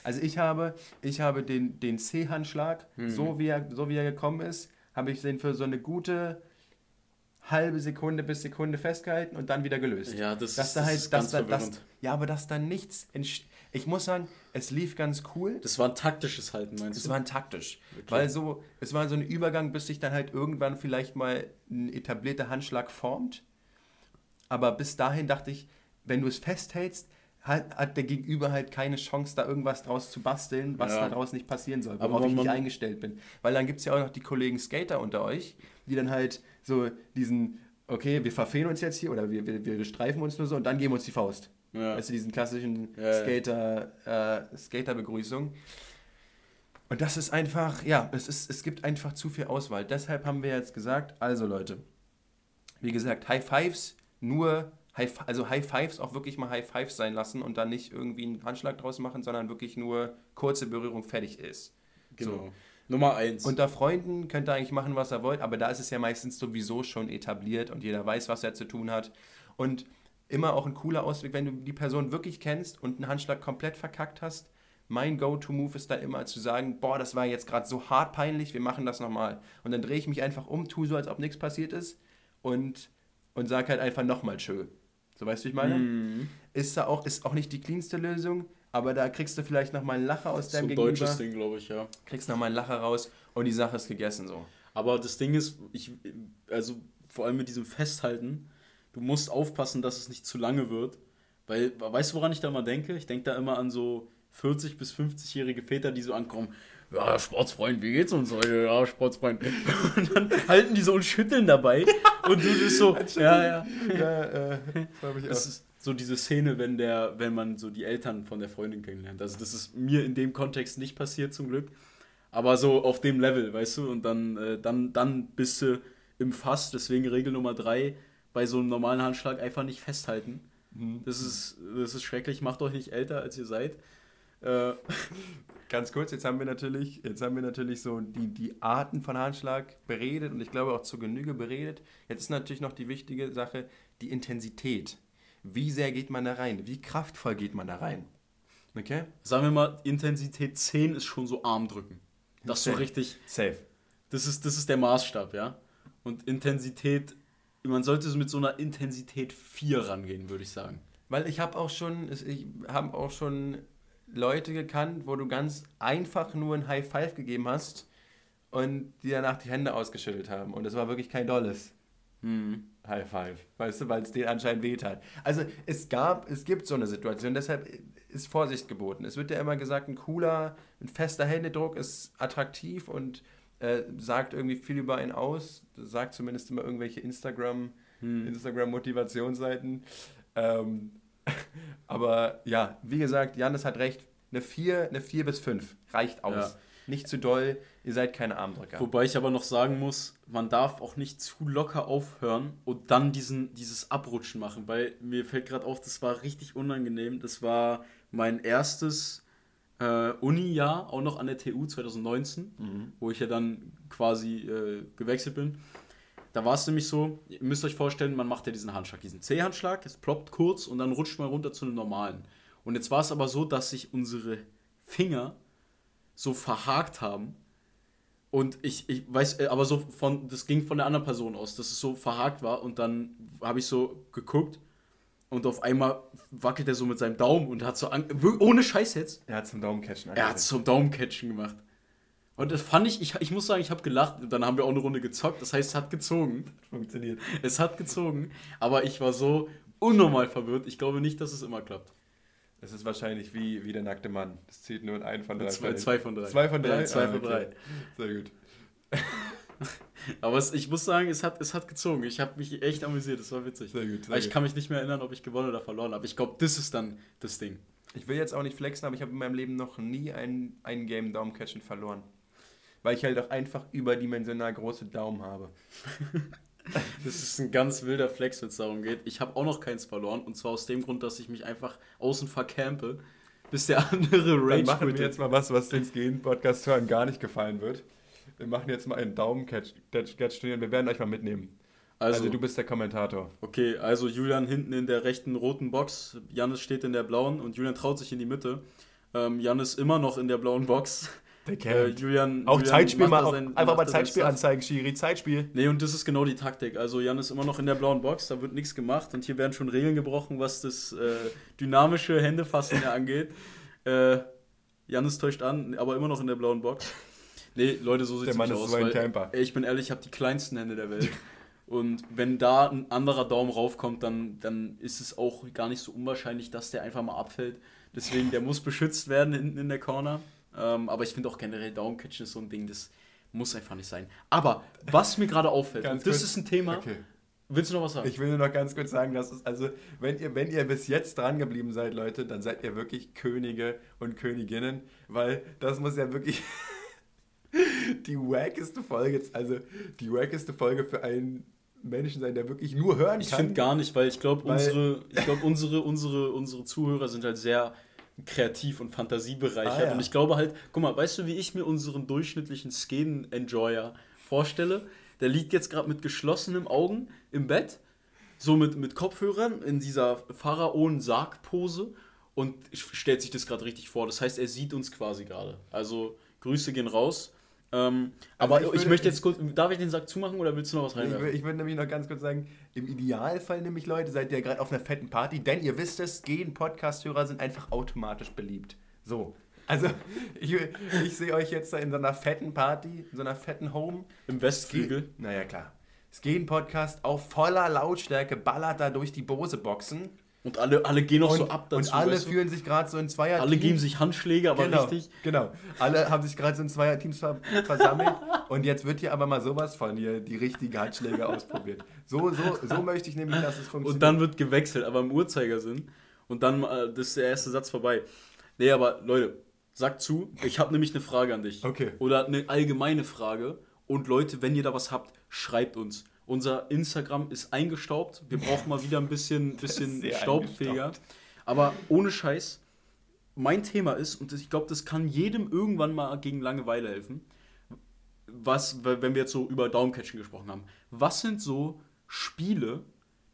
Also ich habe, ich habe den, den C-Handschlag, so, wie er, so wie er gekommen ist, habe ich den für so eine gute halbe Sekunde bis Sekunde festgehalten und dann wieder gelöst. Ja, das dass da das halt, ist dass ganz da, dass, ja, aber dass da nichts entsteht. Ich muss sagen, es lief ganz cool. das war ein taktisches Halten, meinst Es du? war taktisch. Okay. Weil so, es war so ein Übergang, bis sich dann halt irgendwann vielleicht mal ein etablierter Handschlag formt. Aber bis dahin dachte ich, wenn du es festhältst, hat, hat der Gegenüber halt keine Chance, da irgendwas draus zu basteln, was Ja. daraus nicht passieren soll, Aber worauf ich man- nicht eingestellt bin. Weil dann gibt es ja auch noch die Kollegen Skater unter euch, die dann halt so diesen, okay, wir verfehlen uns jetzt hier oder wir, wir, wir streifen uns nur so und dann geben wir uns die Faust. Ja. Weißt du, diesen klassischen ja. Skater, äh, Skater-Begrüßung. Und das ist einfach, ja, es, ist, es gibt einfach zu viel Auswahl. Deshalb haben wir jetzt gesagt, also Leute, wie gesagt, High Fives nur, High, also High Fives auch wirklich mal High Fives sein lassen und dann nicht irgendwie einen Handschlag draus machen, sondern wirklich nur kurze Berührung fertig ist. Genau. So. Nummer eins. Unter Freunden könnt ihr eigentlich machen, was ihr wollt, aber da ist es ja meistens sowieso schon etabliert und jeder weiß, was er zu tun hat. Und immer auch ein cooler Ausweg, wenn du die Person wirklich kennst und einen Handschlag komplett verkackt hast. Mein Go-To-Move ist da immer zu sagen, boah, das war jetzt gerade so hart peinlich, wir machen das nochmal. Und dann drehe ich mich einfach um, tue so, als ob nichts passiert ist und, und sag halt einfach nochmal tschö. So weißt du, wie ich meine? Mhm. Ist da auch, ist auch nicht die cleanste Lösung, aber da kriegst du vielleicht nochmal einen Lacher aus so deinem ein Gegenüber. deutsches Ding, glaube ich, ja. Kriegst nochmal einen Lacher raus und die Sache ist gegessen so. Aber das Ding ist, ich, also vor allem mit diesem Festhalten, du musst aufpassen, dass es nicht zu lange wird. Weil, weißt du, woran ich da immer denke? Ich denke da immer an so 40- bis 50-jährige Väter, die so ankommen. Ja, Sportsfreund, wie geht's uns heute? Ja, Sportsfreund. Und dann halten die so und schütteln dabei. Und du bist so, ja, ja. ja, äh, Das ist so diese Szene, wenn der, wenn man so die Eltern von der Freundin kennenlernt. Also das ist mir in dem Kontext nicht passiert zum Glück. Aber so auf dem Level, weißt du, und dann, äh, dann, dann bist du im Fass, deswegen Regel Nummer drei, bei so einem normalen Handschlag einfach nicht festhalten. Mhm. Das ist, das ist schrecklich, macht euch nicht älter, als ihr seid. Äh, Ganz kurz, jetzt haben wir natürlich, jetzt haben wir natürlich so die, die Arten von Handschlag beredet und ich glaube auch zur Genüge beredet. Jetzt ist natürlich noch die wichtige Sache, die Intensität. Wie sehr geht man da rein? Wie kraftvoll geht man da rein? Okay? Sagen wir mal, Intensität 10 ist schon so Armdrücken. Das ist so richtig. Safe. Das ist, das ist der Maßstab, ja. Und Intensität, man sollte so mit so einer Intensität 4 rangehen, würde ich sagen. Weil ich habe auch schon, ich habe auch schon Leute gekannt, wo du ganz einfach nur ein High Five gegeben hast und die danach die Hände ausgeschüttelt haben. Und das war wirklich kein dolles hm. High Five, weißt du, weil es denen anscheinend wehtat. Also es gab, es gibt so eine Situation, deshalb ist Vorsicht geboten. Es wird ja immer gesagt, ein cooler, ein fester Händedruck ist attraktiv und äh, sagt irgendwie viel über einen aus. Sagt zumindest immer irgendwelche Instagram, hm. Instagram-Motivationsseiten. Ähm, aber ja, wie gesagt, Janis hat recht. Eine 4, eine 4 bis 5 reicht aus. Ja. Nicht zu doll, ihr seid keine Armdrücker. Wobei ich aber noch sagen muss, man darf auch nicht zu locker aufhören und dann diesen, dieses Abrutschen machen, weil mir fällt gerade auf, das war richtig unangenehm. Das war mein erstes äh, Uni-Jahr, auch noch an der TU 2019, mhm. wo ich ja dann quasi äh, gewechselt bin. Da war es nämlich so, ihr müsst euch vorstellen, man macht ja diesen Handschlag, diesen C-Handschlag, es ploppt kurz und dann rutscht man runter zu einem normalen. Und jetzt war es aber so, dass sich unsere Finger so verhakt haben. Und ich, ich weiß, äh, aber so von, das ging von der anderen Person aus, dass es so verhakt war. Und dann habe ich so geguckt und auf einmal wackelt er so mit seinem Daumen und hat so, ohne Scheiß jetzt. Er hat zum Daumencatchen Er hat zum Daumencatchen gemacht. Und das fand ich, ich, ich muss sagen, ich habe gelacht. Dann haben wir auch eine Runde gezockt. Das heißt, es hat gezogen. Funktioniert. Es hat gezogen. Aber ich war so unnormal verwirrt. Ich glaube nicht, dass es immer klappt. Es ist wahrscheinlich wie, wie der nackte Mann. Das zählt nur in einen von drei. Zwei, zwei von drei. Zwei von drei? Ja, zwei ah, von drei. Sehr gut. Aber es, ich muss sagen, es hat, es hat gezogen. Ich habe mich echt amüsiert. Das war witzig. Sehr gut. Sehr aber ich gut. kann mich nicht mehr erinnern, ob ich gewonnen oder verloren habe. Ich glaube, das ist dann das Ding. Ich will jetzt auch nicht flexen, aber ich habe in meinem Leben noch nie ein, ein Game Daumencatchen verloren weil ich halt auch einfach überdimensional große Daumen habe. das ist ein ganz wilder Flex, wenn es darum geht. Ich habe auch noch keins verloren und zwar aus dem Grund, dass ich mich einfach außen vercampe, bis der andere Rage Dann machen wir jetzt mal was, was den Skin-Podcast-Hörern gar nicht gefallen wird. Wir machen jetzt mal einen Daumen-Catch-Turnier und wir werden euch mal mitnehmen. Also, also, du bist der Kommentator. Okay, also Julian hinten in der rechten roten Box, Janis steht in der blauen und Julian traut sich in die Mitte. Ähm, Janis immer noch in der blauen Box. Äh, Julian, auch Julian Zeitspiel mal, sein, einfach mal Zeitspiel anzeigen, Schiri, Zeitspiel. Nee, und das ist genau die Taktik. Also Jan ist immer noch in der blauen Box, da wird nichts gemacht und hier werden schon Regeln gebrochen, was das äh, dynamische Händefassen angeht. Äh, Janis täuscht an, aber immer noch in der blauen Box. Nee, Leute, so sieht es aus. So weil, ey, ich bin ehrlich, ich habe die kleinsten Hände der Welt. Und wenn da ein anderer Daumen raufkommt, dann, dann ist es auch gar nicht so unwahrscheinlich, dass der einfach mal abfällt. Deswegen, der muss beschützt werden hinten in der Corner. Ähm, aber ich finde auch generell Daumencatchen ist so ein Ding, das muss einfach nicht sein. Aber was mir gerade auffällt, und das ist ein Thema. Okay. Willst du noch was sagen? Ich will nur noch ganz kurz sagen, dass es, also, wenn ihr, wenn ihr bis jetzt dran geblieben seid, Leute, dann seid ihr wirklich Könige und Königinnen, weil das muss ja wirklich die wackeste Folge, also die wackeste Folge für einen Menschen sein, der wirklich nur hören kann. Ich finde gar nicht, weil ich glaube, unsere, ich glaub, unsere, unsere, unsere Zuhörer sind halt sehr kreativ und fantasiebereichert. Ah, ja. Und ich glaube halt, guck mal, weißt du, wie ich mir unseren durchschnittlichen Skin-Enjoyer vorstelle? Der liegt jetzt gerade mit geschlossenen Augen im Bett, so mit, mit Kopfhörern in dieser Pharaonen-Sarg-Pose und stellt sich das gerade richtig vor. Das heißt, er sieht uns quasi gerade. Also Grüße gehen raus. Ähm, also aber ich, ich, möchte jetzt kurz, darf ich den Sack zumachen oder willst du noch was reinwerfen? Ich, würde, ich würde nämlich noch ganz kurz sagen, im Idealfall nämlich, Leute, seid ihr gerade auf einer fetten Party, denn ihr wisst es, gehen Podcast-Hörer sind einfach automatisch beliebt. So. Also, ich, ich sehe euch jetzt da in so einer fetten Party, in so einer fetten Home. Im Westflügel. Naja, klar. Es geht Podcast auf voller Lautstärke, ballert da durch die Bose-Boxen. Und alle, alle gehen noch und, so ab dazu. Und alle fühlen sich gerade so in Zweier Alle geben sich Handschläge, aber genau, richtig. Genau. Alle haben sich gerade so in Zweier-Teams versammelt. und jetzt wird hier aber mal sowas von hier die richtigen Handschläge ausprobiert. So, so, so möchte ich nämlich, dass es funktioniert. Und dann wird gewechselt, aber im Uhrzeigersinn. Und dann äh, das ist der erste Satz vorbei. Nee, aber Leute, sagt zu, ich habe nämlich eine Frage an dich. Okay. Oder eine allgemeine Frage. Und Leute, wenn ihr da was habt, schreibt uns. Unser Instagram ist eingestaubt. Wir brauchen mal wieder ein bisschen, bisschen staubfähiger. Aber ohne Scheiß, mein Thema ist, und ich glaube, das kann jedem irgendwann mal gegen Langeweile helfen, was, wenn wir jetzt so über Daumencatchen gesprochen haben, was sind so Spiele,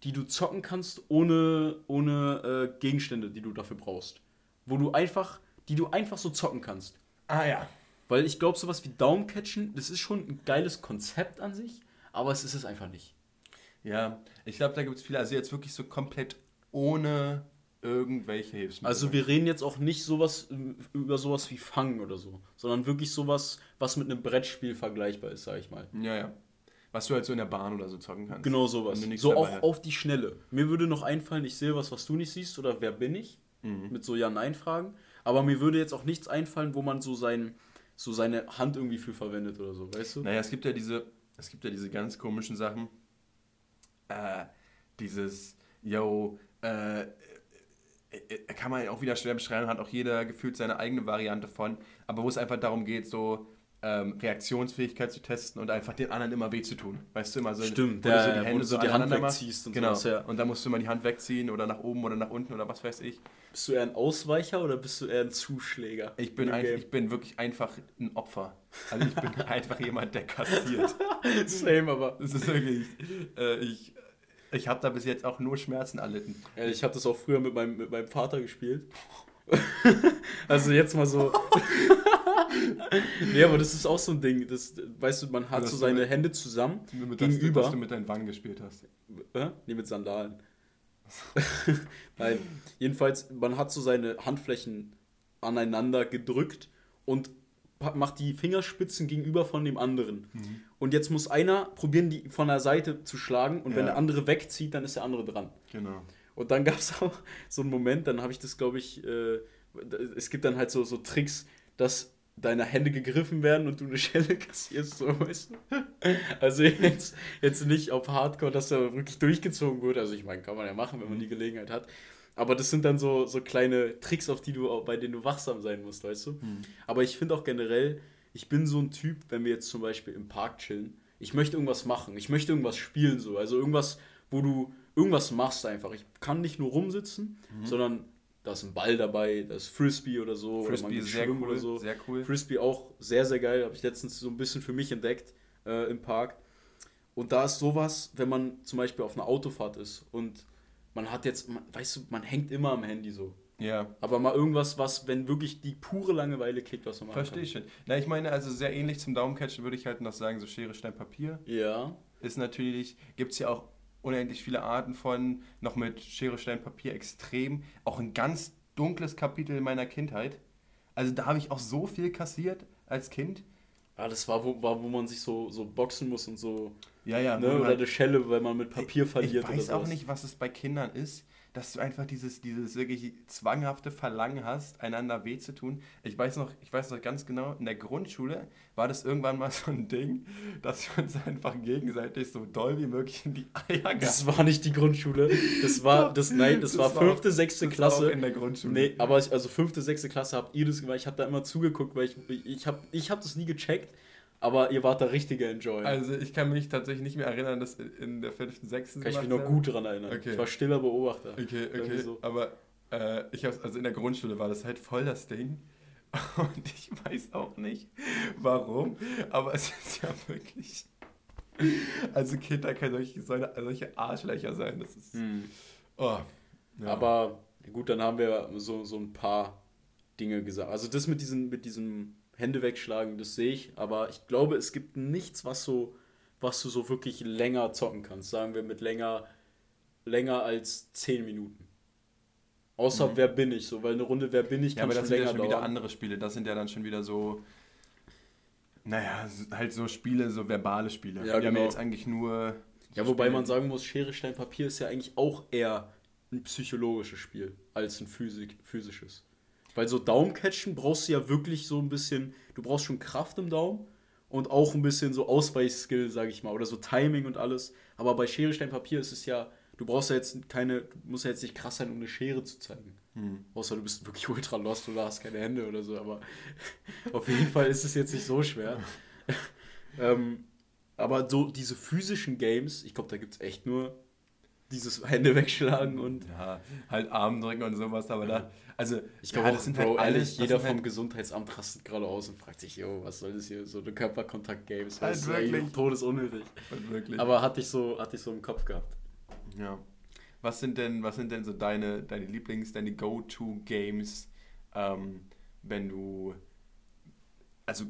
die du zocken kannst ohne, ohne äh, Gegenstände, die du dafür brauchst? Wo du einfach, die du einfach so zocken kannst. Ah ja. Weil ich glaube, sowas wie Daumencatchen, das ist schon ein geiles Konzept an sich, aber es ist es einfach nicht. Ja, ich glaube, da gibt es viele, also jetzt wirklich so komplett ohne irgendwelche Hilfsmittel. Also wir reden jetzt auch nicht sowas über sowas wie Fangen oder so, sondern wirklich sowas, was mit einem Brettspiel vergleichbar ist, sag ich mal. Ja, ja. Was du halt so in der Bahn oder so zocken kannst. Genau sowas. So auch hast. auf die Schnelle. Mir würde noch einfallen, ich sehe was, was du nicht siehst oder wer bin ich? Mhm. Mit so Ja-Nein-Fragen. Aber mir würde jetzt auch nichts einfallen, wo man so, sein, so seine Hand irgendwie für verwendet oder so, weißt du? Naja, es gibt ja diese, es gibt ja diese ganz komischen Sachen. Äh, dieses, yo, äh, äh, kann man auch wieder schwer beschreiben, hat auch jeder gefühlt seine eigene Variante von, aber wo es einfach darum geht, so ähm, Reaktionsfähigkeit zu testen und einfach den anderen immer weh zu tun. Weißt du, immer so, Stimmt, wo ja, du so die Hände so die Hand wegziehst und genau. sowas, ja. Und dann musst du immer die Hand wegziehen oder nach oben oder nach unten oder was weiß ich. Bist du eher ein Ausweicher oder bist du eher ein Zuschläger? Ich bin, ein, ich bin wirklich einfach ein Opfer. Also ich bin einfach jemand, der kassiert. Same aber. Das ist wirklich, äh, ich, ich habe da bis jetzt auch nur Schmerzen erlitten. Ja, ich habe das auch früher mit meinem, mit meinem Vater gespielt. also jetzt mal so. nee, aber das ist auch so ein Ding. Das, weißt du, man hat so seine mit, Hände zusammen mit, gegenüber. Dass du mit deinen Wangen gespielt hast. Äh? Nee, mit Sandalen. Nein, jedenfalls, man hat so seine Handflächen aneinander gedrückt und macht die Fingerspitzen gegenüber von dem anderen. Mhm. Und jetzt muss einer probieren, die von der Seite zu schlagen und ja. wenn der andere wegzieht, dann ist der andere dran. Genau. Und dann gab es auch so einen Moment, dann habe ich das, glaube ich, äh, es gibt dann halt so, so Tricks, dass deine Hände gegriffen werden und du eine Schelle kassierst, so weißt du. Also jetzt, jetzt nicht auf Hardcore, dass da wirklich durchgezogen wird. Also ich meine, kann man ja machen, wenn man die Gelegenheit hat. Aber das sind dann so, so kleine Tricks, auf die du, bei denen du wachsam sein musst, weißt du? Hm. Aber ich finde auch generell, ich bin so ein Typ, wenn wir jetzt zum Beispiel im Park chillen, ich möchte irgendwas machen, ich möchte irgendwas spielen, so. Also irgendwas, wo du irgendwas machst einfach. Ich kann nicht nur rumsitzen, mhm. sondern da ist ein Ball dabei, da ist Frisbee oder so. Frisbee oder sehr cool, oder so. sehr cool. Frisbee auch sehr, sehr geil. Habe ich letztens so ein bisschen für mich entdeckt äh, im Park. Und da ist sowas, wenn man zum Beispiel auf einer Autofahrt ist und man hat jetzt, man, weißt du, man hängt immer am Handy so. Ja. Aber mal irgendwas, was, wenn wirklich die pure Langeweile kickt, was man macht. Verstehe ich schon. Na, ich meine, also sehr ähnlich zum Daumencatchen würde ich halt noch sagen, so Schere, Stein, Papier. Ja. Ist natürlich, gibt es ja auch unendlich viele Arten von, noch mit Schere, Stein, Papier extrem. Auch ein ganz dunkles Kapitel in meiner Kindheit. Also da habe ich auch so viel kassiert als Kind. Ja, das war, wo, war, wo man sich so, so boxen muss und so. Ja, ja. Ne? Oder halt, eine Schelle, weil man mit Papier verliert. Ich weiß auch nicht, was es bei Kindern ist dass du einfach dieses, dieses wirklich zwanghafte Verlangen hast, einander weh zu tun. Ich weiß noch, ich weiß noch ganz genau, in der Grundschule war das irgendwann mal so ein Ding, dass wir uns einfach gegenseitig so doll wie möglich in die Eier gaben. Das war nicht die Grundschule. Das war, das, nein, das, das war fünfte, sechste Klasse. War in der Grundschule. Nee, aber ich, also fünfte, sechste Klasse habt ihr das gemacht. Ich habe da immer zugeguckt, weil ich, ich habe ich hab das nie gecheckt. Aber ihr wart der richtige Enjoy. Also ich kann mich tatsächlich nicht mehr erinnern, dass in der fünften, sechsten. Kann ich mich noch gut daran erinnern. Okay. Ich war stiller Beobachter. Okay, okay. So. Aber äh, ich hab's, also in der Grundschule war das halt voll das Ding. Und ich weiß auch nicht, warum, aber es ist ja wirklich. Also Kinder können solche, solche Arschlöcher sein. Das ist. Hm. Oh, ja. Aber gut, dann haben wir so, so ein paar Dinge gesagt. Also das mit, diesen, mit diesem Hände wegschlagen, das sehe ich. Aber ich glaube, es gibt nichts, was so, was du so wirklich länger zocken kannst. Sagen wir mit länger, länger als 10 Minuten. Außer mhm. Wer bin ich so, weil eine Runde Wer bin ich kann ja, aber schon das sind ja schon dauern. wieder andere Spiele. Das sind ja dann schon wieder so, naja, halt so Spiele, so verbale Spiele. Ja, Wir genau. haben ja jetzt eigentlich nur. Ja, wobei Spiele. man sagen muss, Schere, Stein, Papier ist ja eigentlich auch eher ein psychologisches Spiel als ein Physik, physisches. Weil so Daumencatchen brauchst du ja wirklich so ein bisschen, du brauchst schon Kraft im Daumen und auch ein bisschen so Ausweichskill, sag ich mal, oder so Timing und alles. Aber bei Schere, Stein, Papier ist es ja, du brauchst ja jetzt keine, du musst ja jetzt nicht krass sein, um eine Schere zu zeigen. Hm. Außer du bist wirklich ultra lost oder hast keine Hände oder so, aber auf jeden Fall ist es jetzt nicht so schwer. ähm, aber so diese physischen Games, ich glaube, da gibt es echt nur dieses Hände wegschlagen und. Ja, halt Arm drücken und sowas, aber da. Also, Ich ja, glaube, das sind Bro, halt alles. jeder vom halt, Gesundheitsamt rastet gerade aus und fragt sich, yo, was soll das hier, so eine Körperkontakt-Games, Halt das ist eigentlich wirklich. todesunnötig. halt wirklich. Aber hatte ich so, hatte ich so im Kopf gehabt. Ja. Was sind denn, was sind denn so deine, deine Lieblings-, deine Go-To-Games, ähm, wenn du. Also.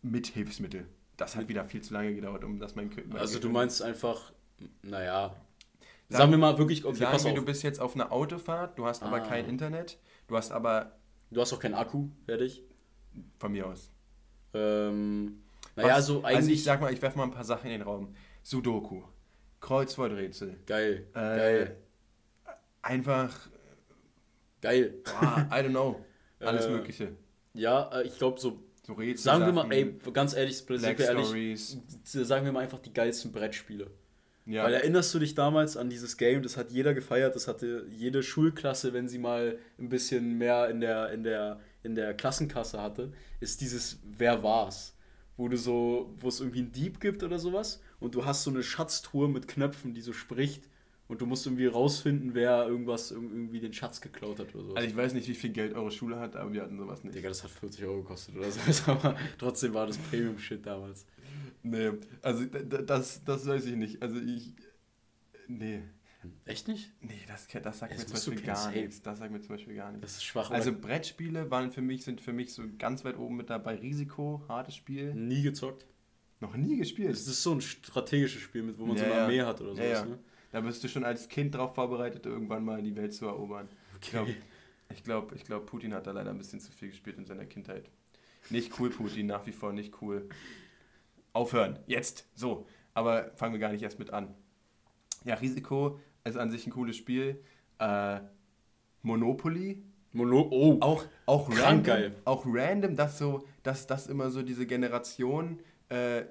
Mit Hilfsmittel. Das hat wieder viel zu lange gedauert, um das mein mein Also du Gehirn- meinst einfach, naja, Sagen- sagen wir mal wirklich, okay, Sagen pass wir, auf, du bist jetzt auf einer Autofahrt, du hast aber Ah. kein Internet, du hast aber du hast auch keinen Akku, fertig. von mir aus. Ähm, naja, Was- also Also eigentlich, ich sag mal, ich werfe mal ein paar Sachen in den Raum. Sudoku, Kreuzworträtsel, geil, äh, geil, einfach, geil. boah, I don't know, alles Äh, Mögliche. Ja, äh, ich glaube so, So Rätsel. sagen wir mal, ey, ganz ehrlich, Black ehrlich, Stories. sagen wir mal einfach die geilsten Brettspiele. Ja. Weil erinnerst du dich damals an dieses Game, das hat jeder gefeiert, das hatte jede Schulklasse, wenn sie mal ein bisschen mehr in der, in der, in der Klassenkasse hatte, ist dieses Wer war's? Wo du so, wo es irgendwie einen Dieb gibt oder sowas und du hast so eine Schatztruhe mit Knöpfen, die so spricht und du musst irgendwie rausfinden, wer irgendwas, irg- irgendwie den Schatz geklaut hat oder sowas. Also ich weiß nicht, wie viel Geld eure Schule hat, aber wir hatten sowas nicht. Digga, das hat 40 Euro gekostet oder so, aber trotzdem war das Premium-Shit damals. Nee, also das, das weiß ich nicht. Also ich. Nee. Echt nicht? Nee, das, das sagt Das mir zum Beispiel gar nichts. Das sagt mir zum Beispiel gar nichts. Das ist schwach. Also Brettspiele waren für mich, sind für mich so ganz weit oben mit dabei. Risiko, hartes Spiel. nie gezockt. Noch nie gespielt. Es ist so ein strategisches Spiel, mit wo man so Ja, eine ja. Armee hat oder Ja, sowas. ja. Ne? Da bist du schon als Kind drauf vorbereitet, irgendwann mal die Welt zu erobern. Ich glaube, ich glaub, ich glaub, Putin hat da leider ein bisschen zu viel gespielt in seiner Kindheit. Nicht cool, Putin, nach wie vor nicht cool. Aufhören, jetzt, so. Aber fangen wir gar nicht erst mit an. Ja, Risiko ist an sich ein cooles Spiel. Äh, Monopoly, Mono oh, auch, auch Krank random, geil. auch random, dass so, dass das immer so diese Generation, äh,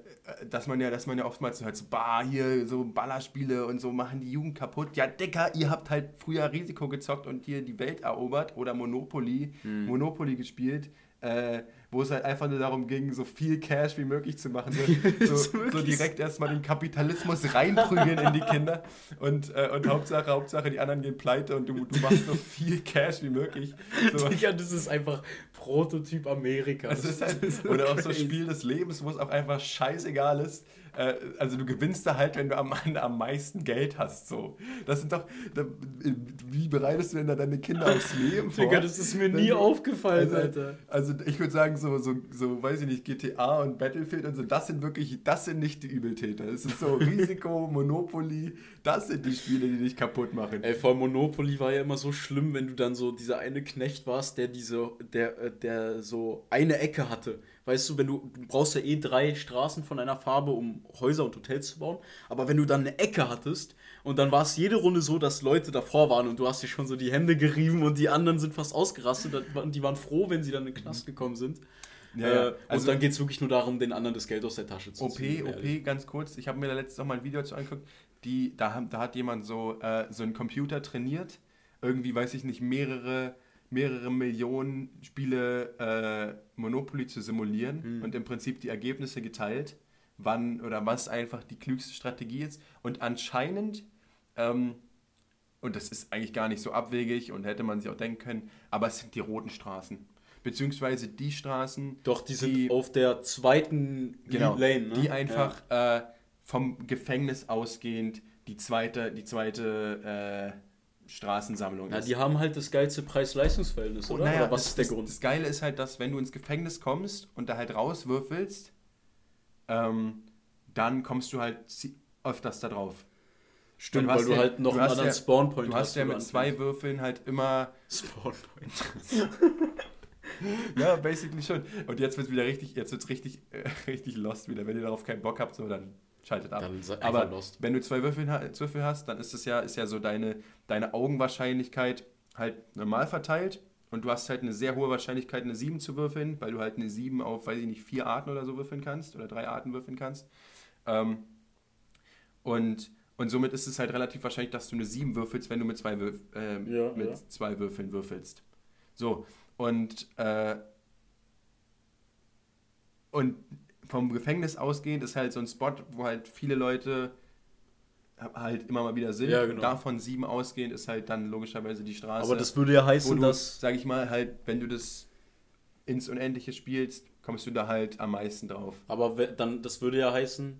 dass man ja, dass man ja oftmals hört, so, bah, hier so Ballerspiele und so machen die Jugend kaputt. Ja, Dicker, ihr habt halt früher Risiko gezockt und hier die Welt erobert oder Monopoly, Hm. Monopoly gespielt. Äh, wo es halt einfach nur darum ging, so viel Cash wie möglich zu machen. So, ist so, so direkt erstmal den Kapitalismus reinprügeln in die Kinder. Und, äh, und Hauptsache, Hauptsache, die anderen gehen pleite und du, du machst so viel Cash wie möglich. So, Digga, das ist einfach Prototyp Amerika. ist halt, Das ist oder auch so. Spiel des Lebens, wo es auch einfach scheißegal ist. Äh, also du gewinnst da halt, wenn du am am meisten Geld hast. So. Das sind doch. Da, wie bereitest du denn da deine Kinder aufs Leben vor? Digga, das ist mir nie du- aufgefallen, also, Alter. Also ich würde sagen, so, so, so, weiß ich nicht, GTA und Battlefield und so, das sind wirklich, das sind nicht die Übeltäter. Es ist so Risiko, Monopoly, das sind die Spiele, die dich kaputt machen. Ey, vor Monopoly war ja immer so schlimm, wenn du dann so dieser eine Knecht warst, der diese, der, äh, der so eine Ecke hatte. Weißt du, wenn du, du brauchst ja eh drei Straßen von einer Farbe, um Häuser und Hotels zu bauen. Aber wenn du dann eine Ecke hattest und dann war es jede Runde so, dass Leute davor waren und du hast dir schon so die Hände gerieben und die anderen sind fast ausgerastet und die waren froh, wenn sie dann in den Knast gekommen sind. Ja, ja. Äh, Also- und dann geht es wirklich nur darum, den anderen das Geld aus der Tasche zu OP, ziehen. ehrlich. OP, ganz kurz. Ich habe mir da letztens noch mal ein Video dazu angeguckt. Die, da, haben- da hat jemand so, äh, so einen Computer trainiert. Irgendwie, weiß ich nicht, mehrere, mehrere Millionen Spiele äh, Monopoly zu simulieren Mhm. und im Prinzip die Ergebnisse geteilt, wann oder was einfach die klügste Strategie ist. Und anscheinend, ähm, und das ist eigentlich gar nicht so abwegig und hätte man sich auch denken können, aber es sind die roten Straßen. Beziehungsweise die Straßen, Doch, die sind Die- auf der zweiten genau, Lane, ne? die einfach äh, vom Gefängnis ausgehend die zweite, die zweite äh, Straßensammlung Ja, ist. die haben halt das geilste Preis-Leistungs-Verhältnis, Und oder? naja, oder was das, ist der das, Grund? Das Geile ist halt, dass wenn du ins Gefängnis kommst und da halt rauswürfelst, ähm, dann kommst du halt öfters da drauf. Stimmt, weil hast du ja- halt noch du einen hast anderen ja- Spawnpoint Du hast ja mit zwei. Würfeln halt immer Spawnpoint. Ja, basically schon. Und jetzt wird es wieder richtig, jetzt wird's richtig, äh, richtig lost wieder. Wenn ihr darauf keinen Bock habt, so, dann schaltet ab. Aber lost. wenn du zwei Würfel, Würfel hast, dann ist es ja, ist ja so deine, deine Augenwahrscheinlichkeit halt normal verteilt. Und du hast halt eine sehr hohe Wahrscheinlichkeit, eine 7 zu würfeln, weil du halt eine 7 auf, weiß ich nicht, vier Arten oder so würfeln kannst oder drei Arten würfeln kannst. Ähm, und, und somit ist es halt relativ wahrscheinlich, dass du eine 7 würfelst, wenn du mit zwei, Würf ähm, Ja, mit ja. zwei Würfeln würfelst. So, und, äh, und vom Gefängnis ausgehend ist halt so ein Spot, wo halt viele Leute halt immer mal wieder sind. Ja, genau. Davon sieben ausgehend ist halt dann logischerweise die Straße. Aber das würde ja heißen, du, dass. sag ich mal, halt, wenn du das ins Unendliche spielst, kommst du da halt am meisten drauf. Aber dann, das würde ja heißen.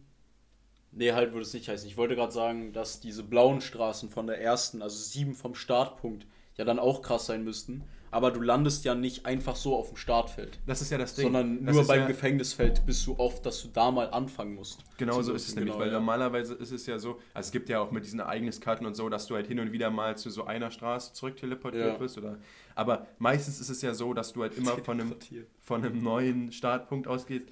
Nee, halt würde es nicht heißen. Ich wollte gerade sagen, dass diese blauen Straßen von der ersten, also sieben vom Startpunkt, ja dann auch krass sein müssten. Aber du landest ja nicht einfach so auf dem Startfeld. Das ist ja das Ding. Sondern Das nur beim ja, Gefängnisfeld bist du oft, dass du da mal anfangen musst. Genau so ist es nämlich, genau, weil ja. normalerweise ist es ja so, also es gibt ja auch mit diesen Ereigniskarten und so, dass du halt hin und wieder mal zu so einer Straße zurück teleportiert Ja. wirst. Oder, aber meistens ist es ja so, dass du halt immer von einem, von einem neuen Startpunkt ausgehst.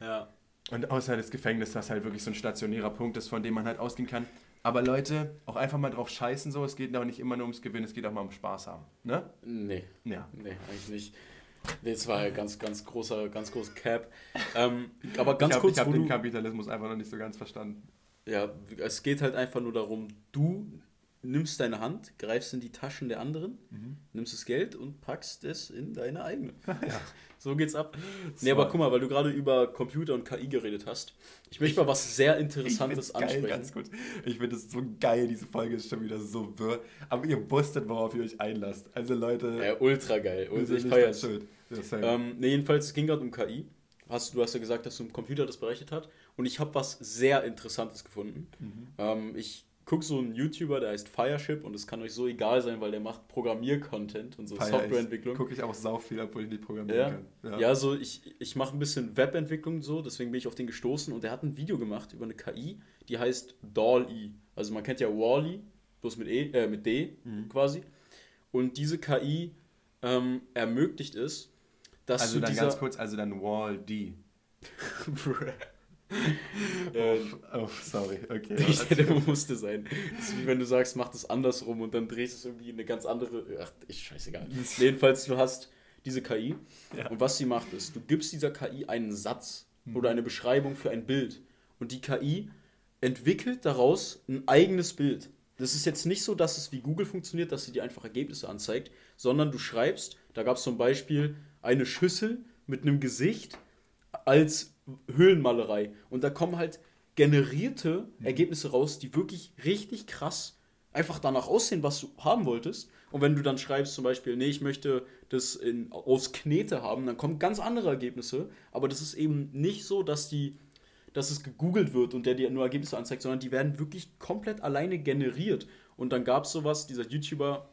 Ja. Und außer das Gefängnis, das halt wirklich so ein stationärer Punkt ist, von dem man halt ausgehen kann. Aber Leute, auch einfach mal drauf scheißen so. Es geht aber nicht immer nur ums Gewinnen, es geht auch mal um Spaß haben. Ne? Nee. Ja. Nee, eigentlich nicht. Nee, das war ja ganz, ganz großer, ganz großer Cap. Ähm, aber ganz ich habe kurz, hab wo den Kapitalismus einfach noch nicht so ganz verstanden. Ja, es geht halt einfach nur darum, du nimmst deine Hand, greifst in die Taschen der anderen, Mhm. nimmst das Geld und packst es in deine eigene. So geht's ab. Nee, aber guck mal, weil du gerade über Computer und KI geredet hast. Ich möchte mal was sehr Interessantes ich find's geil, ansprechen. ganz gut. Ich finde es so geil, diese Folge ist schon wieder so wirr. Aber ihr wusstet, worauf ihr euch einlasst. Also Leute, Ja, ultra geil. Ultra, ich. Ja, same. Ähm, nee, jedenfalls, es ging gerade um KI. Hast, du hast ja gesagt, dass du im Computer das berechnet hat. Und ich habe was sehr Interessantes gefunden. Mhm. Ähm, ich gucke so einen YouTuber, der heißt Fireship und es kann euch so egal sein, weil der macht Programmier-Content und so Feier Softwareentwicklung. Gucke ich auch sau viel, obwohl ich nicht programmieren Ja, kann. ja. so ich, ich mache ein bisschen Webentwicklung so, deswegen bin ich auf den gestoßen und der hat ein Video gemacht über eine KI, die heißt DALL-E. Also man kennt ja Wall-E, bloß mit, e, äh, mit D Mhm. quasi. Und diese KI ähm, ermöglicht es, dass Also zu dann dieser... ganz kurz, also dann Wall D. äh, Oh, sorry, okay. ich der musste sein. Das ist wie wenn du sagst, mach das andersrum und dann drehst du es irgendwie in eine ganz andere. Ach, ist scheißegal. Jedenfalls, du hast diese KI Ja. und was sie macht ist, du gibst dieser KI einen Satz oder eine Beschreibung für ein Bild und die KI entwickelt daraus ein eigenes Bild. Das ist jetzt nicht so, dass es wie Google funktioniert, dass sie dir einfach Ergebnisse anzeigt, sondern du schreibst, da gab es zum Beispiel eine Schüssel mit einem Gesicht als Höhlenmalerei. Und da kommen halt generierte Ergebnisse raus, die wirklich richtig krass einfach danach aussehen, was du haben wolltest. Und wenn du dann schreibst zum Beispiel, nee, ich möchte das in, aus Knete haben, dann kommen ganz andere Ergebnisse. Aber das ist eben nicht so, dass die dass es gegoogelt wird und der dir nur Ergebnisse anzeigt, sondern die werden wirklich komplett alleine generiert. Und dann gab es sowas, dieser YouTuber,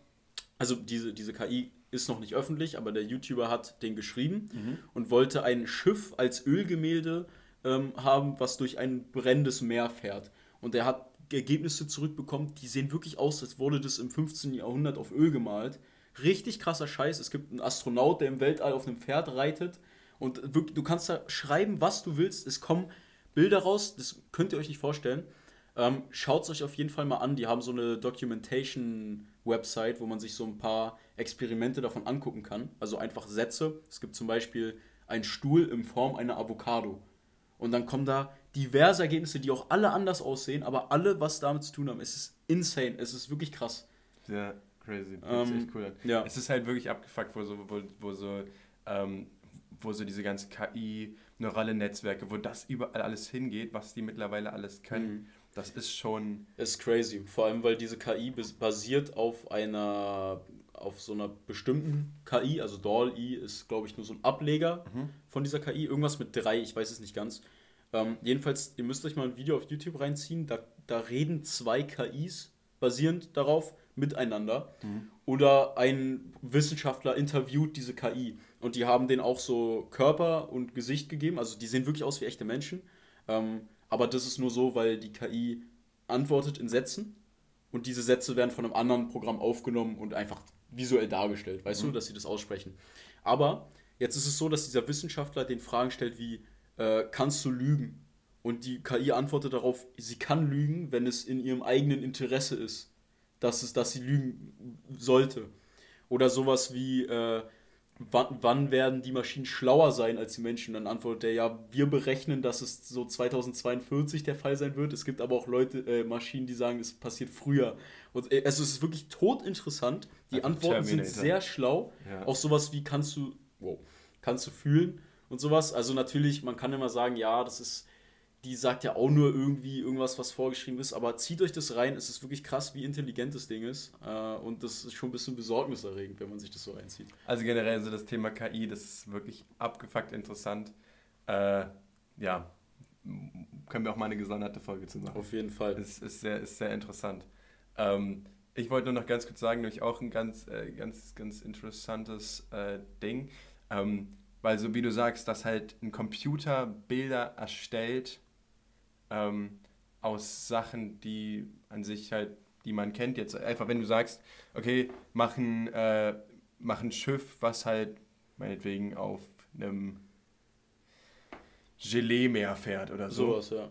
also diese, diese KI ist noch nicht öffentlich, aber der YouTuber hat den geschrieben und wollte ein Schiff als Ölgemälde ähm, haben, was durch ein brennendes Meer fährt. Und er hat Ergebnisse zurückbekommen, die sehen wirklich aus, als wurde das im 15. Jahrhundert auf Öl gemalt. Richtig krasser Scheiß. Es gibt einen Astronaut, der im Weltall auf einem Pferd reitet. Und wirklich, du kannst da schreiben, was du willst. Es kommen Bilder raus, das könnt ihr euch nicht vorstellen. Ähm, Schaut es euch auf jeden Fall mal an. Die haben so eine Documentation-Website, wo man sich so ein paar Experimente davon angucken kann. Also einfach Sätze. Es gibt zum Beispiel einen Stuhl in Form einer Avocado. Und dann kommen da diverse Ergebnisse, die auch alle anders aussehen, aber alle was damit zu tun haben. Es ist insane. Es ist wirklich krass. Sehr crazy. Ähm, echt cool an. ja. Es ist halt wirklich abgefuckt, wo so, wo, wo so, ähm, wo so diese ganze KI, neurale Netzwerke, wo das überall alles hingeht, was die mittlerweile alles können. Mhm. Das ist schon. ist crazy. Vor allem, weil diese KI bas- basiert auf einer, auf so einer bestimmten KI. Also DALL-E ist, glaube ich, nur so ein Ableger von dieser KI. Irgendwas mit drei, ich weiß es nicht ganz. Ähm, jedenfalls, ihr müsst euch mal ein Video auf YouTube reinziehen. Da, da reden zwei KIs basierend darauf miteinander. Oder ein Wissenschaftler interviewt diese KI. Und die haben denen auch so Körper und Gesicht gegeben. Also die sehen wirklich aus wie echte Menschen. Ähm, aber das ist nur so, weil die KI antwortet in Sätzen und diese Sätze werden von einem anderen Programm aufgenommen und einfach visuell dargestellt, weißt du, dass sie das aussprechen. Aber jetzt ist es so, dass dieser Wissenschaftler den Fragen stellt wie, äh, kannst du lügen? Und die KI antwortet darauf, sie kann lügen, wenn es in ihrem eigenen Interesse ist, dass, es, dass sie lügen sollte. Oder sowas wie, äh, wann, wann werden die Maschinen schlauer sein als die Menschen? Dann antwortet er, ja, wir berechnen, dass es so 2042 der Fall sein wird. Es gibt aber auch Leute, äh, Maschinen, die sagen, es passiert früher. Und äh, also es ist wirklich totinteressant. Die Einfach Antworten sind Terminator. sehr schlau. Ja. Auch sowas wie kannst du, wow, kannst du fühlen und sowas. Also natürlich, man kann immer sagen, ja, das ist die sagt ja auch nur irgendwie irgendwas, was vorgeschrieben ist, aber zieht euch das rein, es ist wirklich krass, wie intelligent das Ding ist. Äh, und das ist schon ein bisschen besorgniserregend, wenn man sich das so reinzieht. Also generell so das Thema KI, das ist wirklich abgefuckt interessant. Äh, ja, können wir auch mal eine gesonderte Folge zu machen. Auf jeden Fall. Es ist sehr, ist sehr interessant. Ähm, ich wollte nur noch ganz kurz sagen, nämlich auch ein ganz, äh, ganz, ganz interessantes äh, Ding. Ähm, weil so wie du sagst, dass halt ein Computer Bilder erstellt ähm, aus Sachen, die an sich halt, die man kennt. Jetzt einfach, wenn du sagst, okay, mach ein, äh, mach ein Schiff, was halt meinetwegen auf einem Gelee-Meer fährt oder so. Sowas, ja.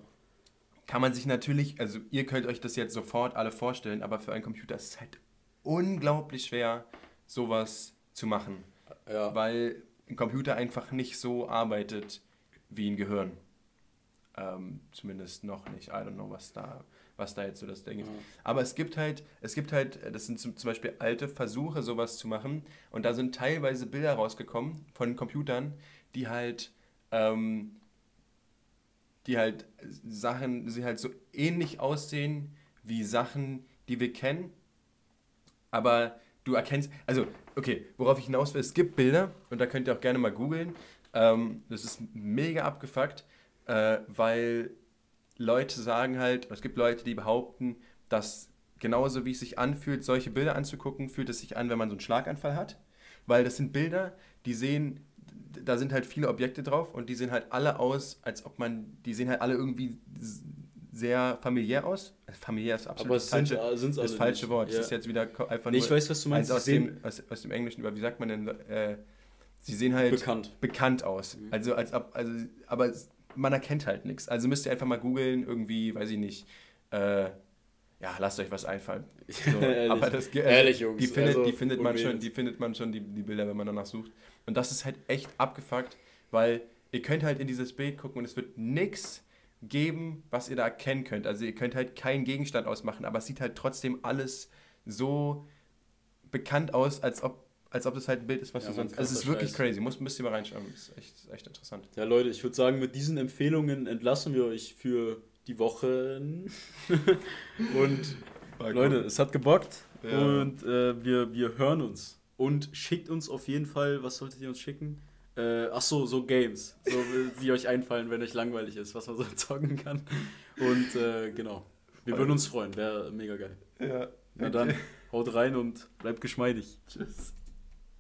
Kann man sich natürlich, also ihr könnt euch das jetzt sofort alle vorstellen, aber für einen Computer ist es halt unglaublich schwer, sowas zu machen. Ja. Weil ein Computer einfach nicht so arbeitet wie ein Gehirn. Ähm, zumindest noch nicht. I don't know, was da, was da jetzt so das Ding ist. Ja. Aber es gibt halt, es gibt halt, das sind zum zum Beispiel alte Versuche, sowas zu machen. Und da sind teilweise Bilder rausgekommen von Computern, die halt, ähm, die halt Sachen, sie halt so ähnlich aussehen wie Sachen, die wir kennen. Aber du erkennst, also, okay, worauf ich hinaus will, es gibt Bilder, und da könnt ihr auch gerne mal googeln. Ähm, das ist mega abgefuckt, äh, weil Leute sagen halt, es gibt Leute, die behaupten, dass genauso wie es sich anfühlt, solche Bilder anzugucken, fühlt es sich an, wenn man so einen Schlaganfall hat. Weil das sind Bilder, die sehen, da sind halt viele Objekte drauf und die sehen halt alle aus, als ob man, die sehen halt alle irgendwie sehr familiär aus. Äh, Familiär ist absolut Aber das sind, falsche, sind's das falsche nicht. Wort. Ja. Das ist jetzt wieder einfach Nee, nur ich weiß, was du meinst. eins aus dem, aus, aus dem Englischen, aber wie sagt man denn, äh, sie sehen halt bekannt. bekannt aus. Mhm. Also als ob, also, aber man erkennt halt nichts. Also müsst ihr einfach mal googeln, irgendwie, weiß ich nicht, äh, ja, lasst euch was einfallen. So, Ehrlich. aber das ge- Ehrlich, Jungs, Die findet, also, die findet man schon, die findet man schon, die, die Bilder, wenn man danach sucht. Und das ist halt echt abgefuckt, weil ihr könnt halt in dieses Bild gucken und es wird nichts geben, was ihr da erkennen könnt. Also ihr könnt halt keinen Gegenstand ausmachen, aber es sieht halt trotzdem alles so bekannt aus, als ob, als ob das halt ein Bild ist, was Ja, du sonst. Also es ist wirklich Scheiß. crazy. Muss, müsst ihr mal reinschauen. Das ist echt, echt interessant. Ja, Leute, ich würde sagen, mit diesen Empfehlungen entlassen wir euch für die Woche. Und Leute, es hat gebockt Ja. und äh, wir, wir hören uns. Und schickt uns auf jeden Fall, was solltet ihr uns schicken? Äh, ach so, so Games, so, die euch einfallen, wenn euch langweilig ist, was man so zocken kann. Und äh, genau, wir würden uns freuen, wäre mega geil. Ja. Na dann, haut rein und bleibt geschmeidig. Tschüss.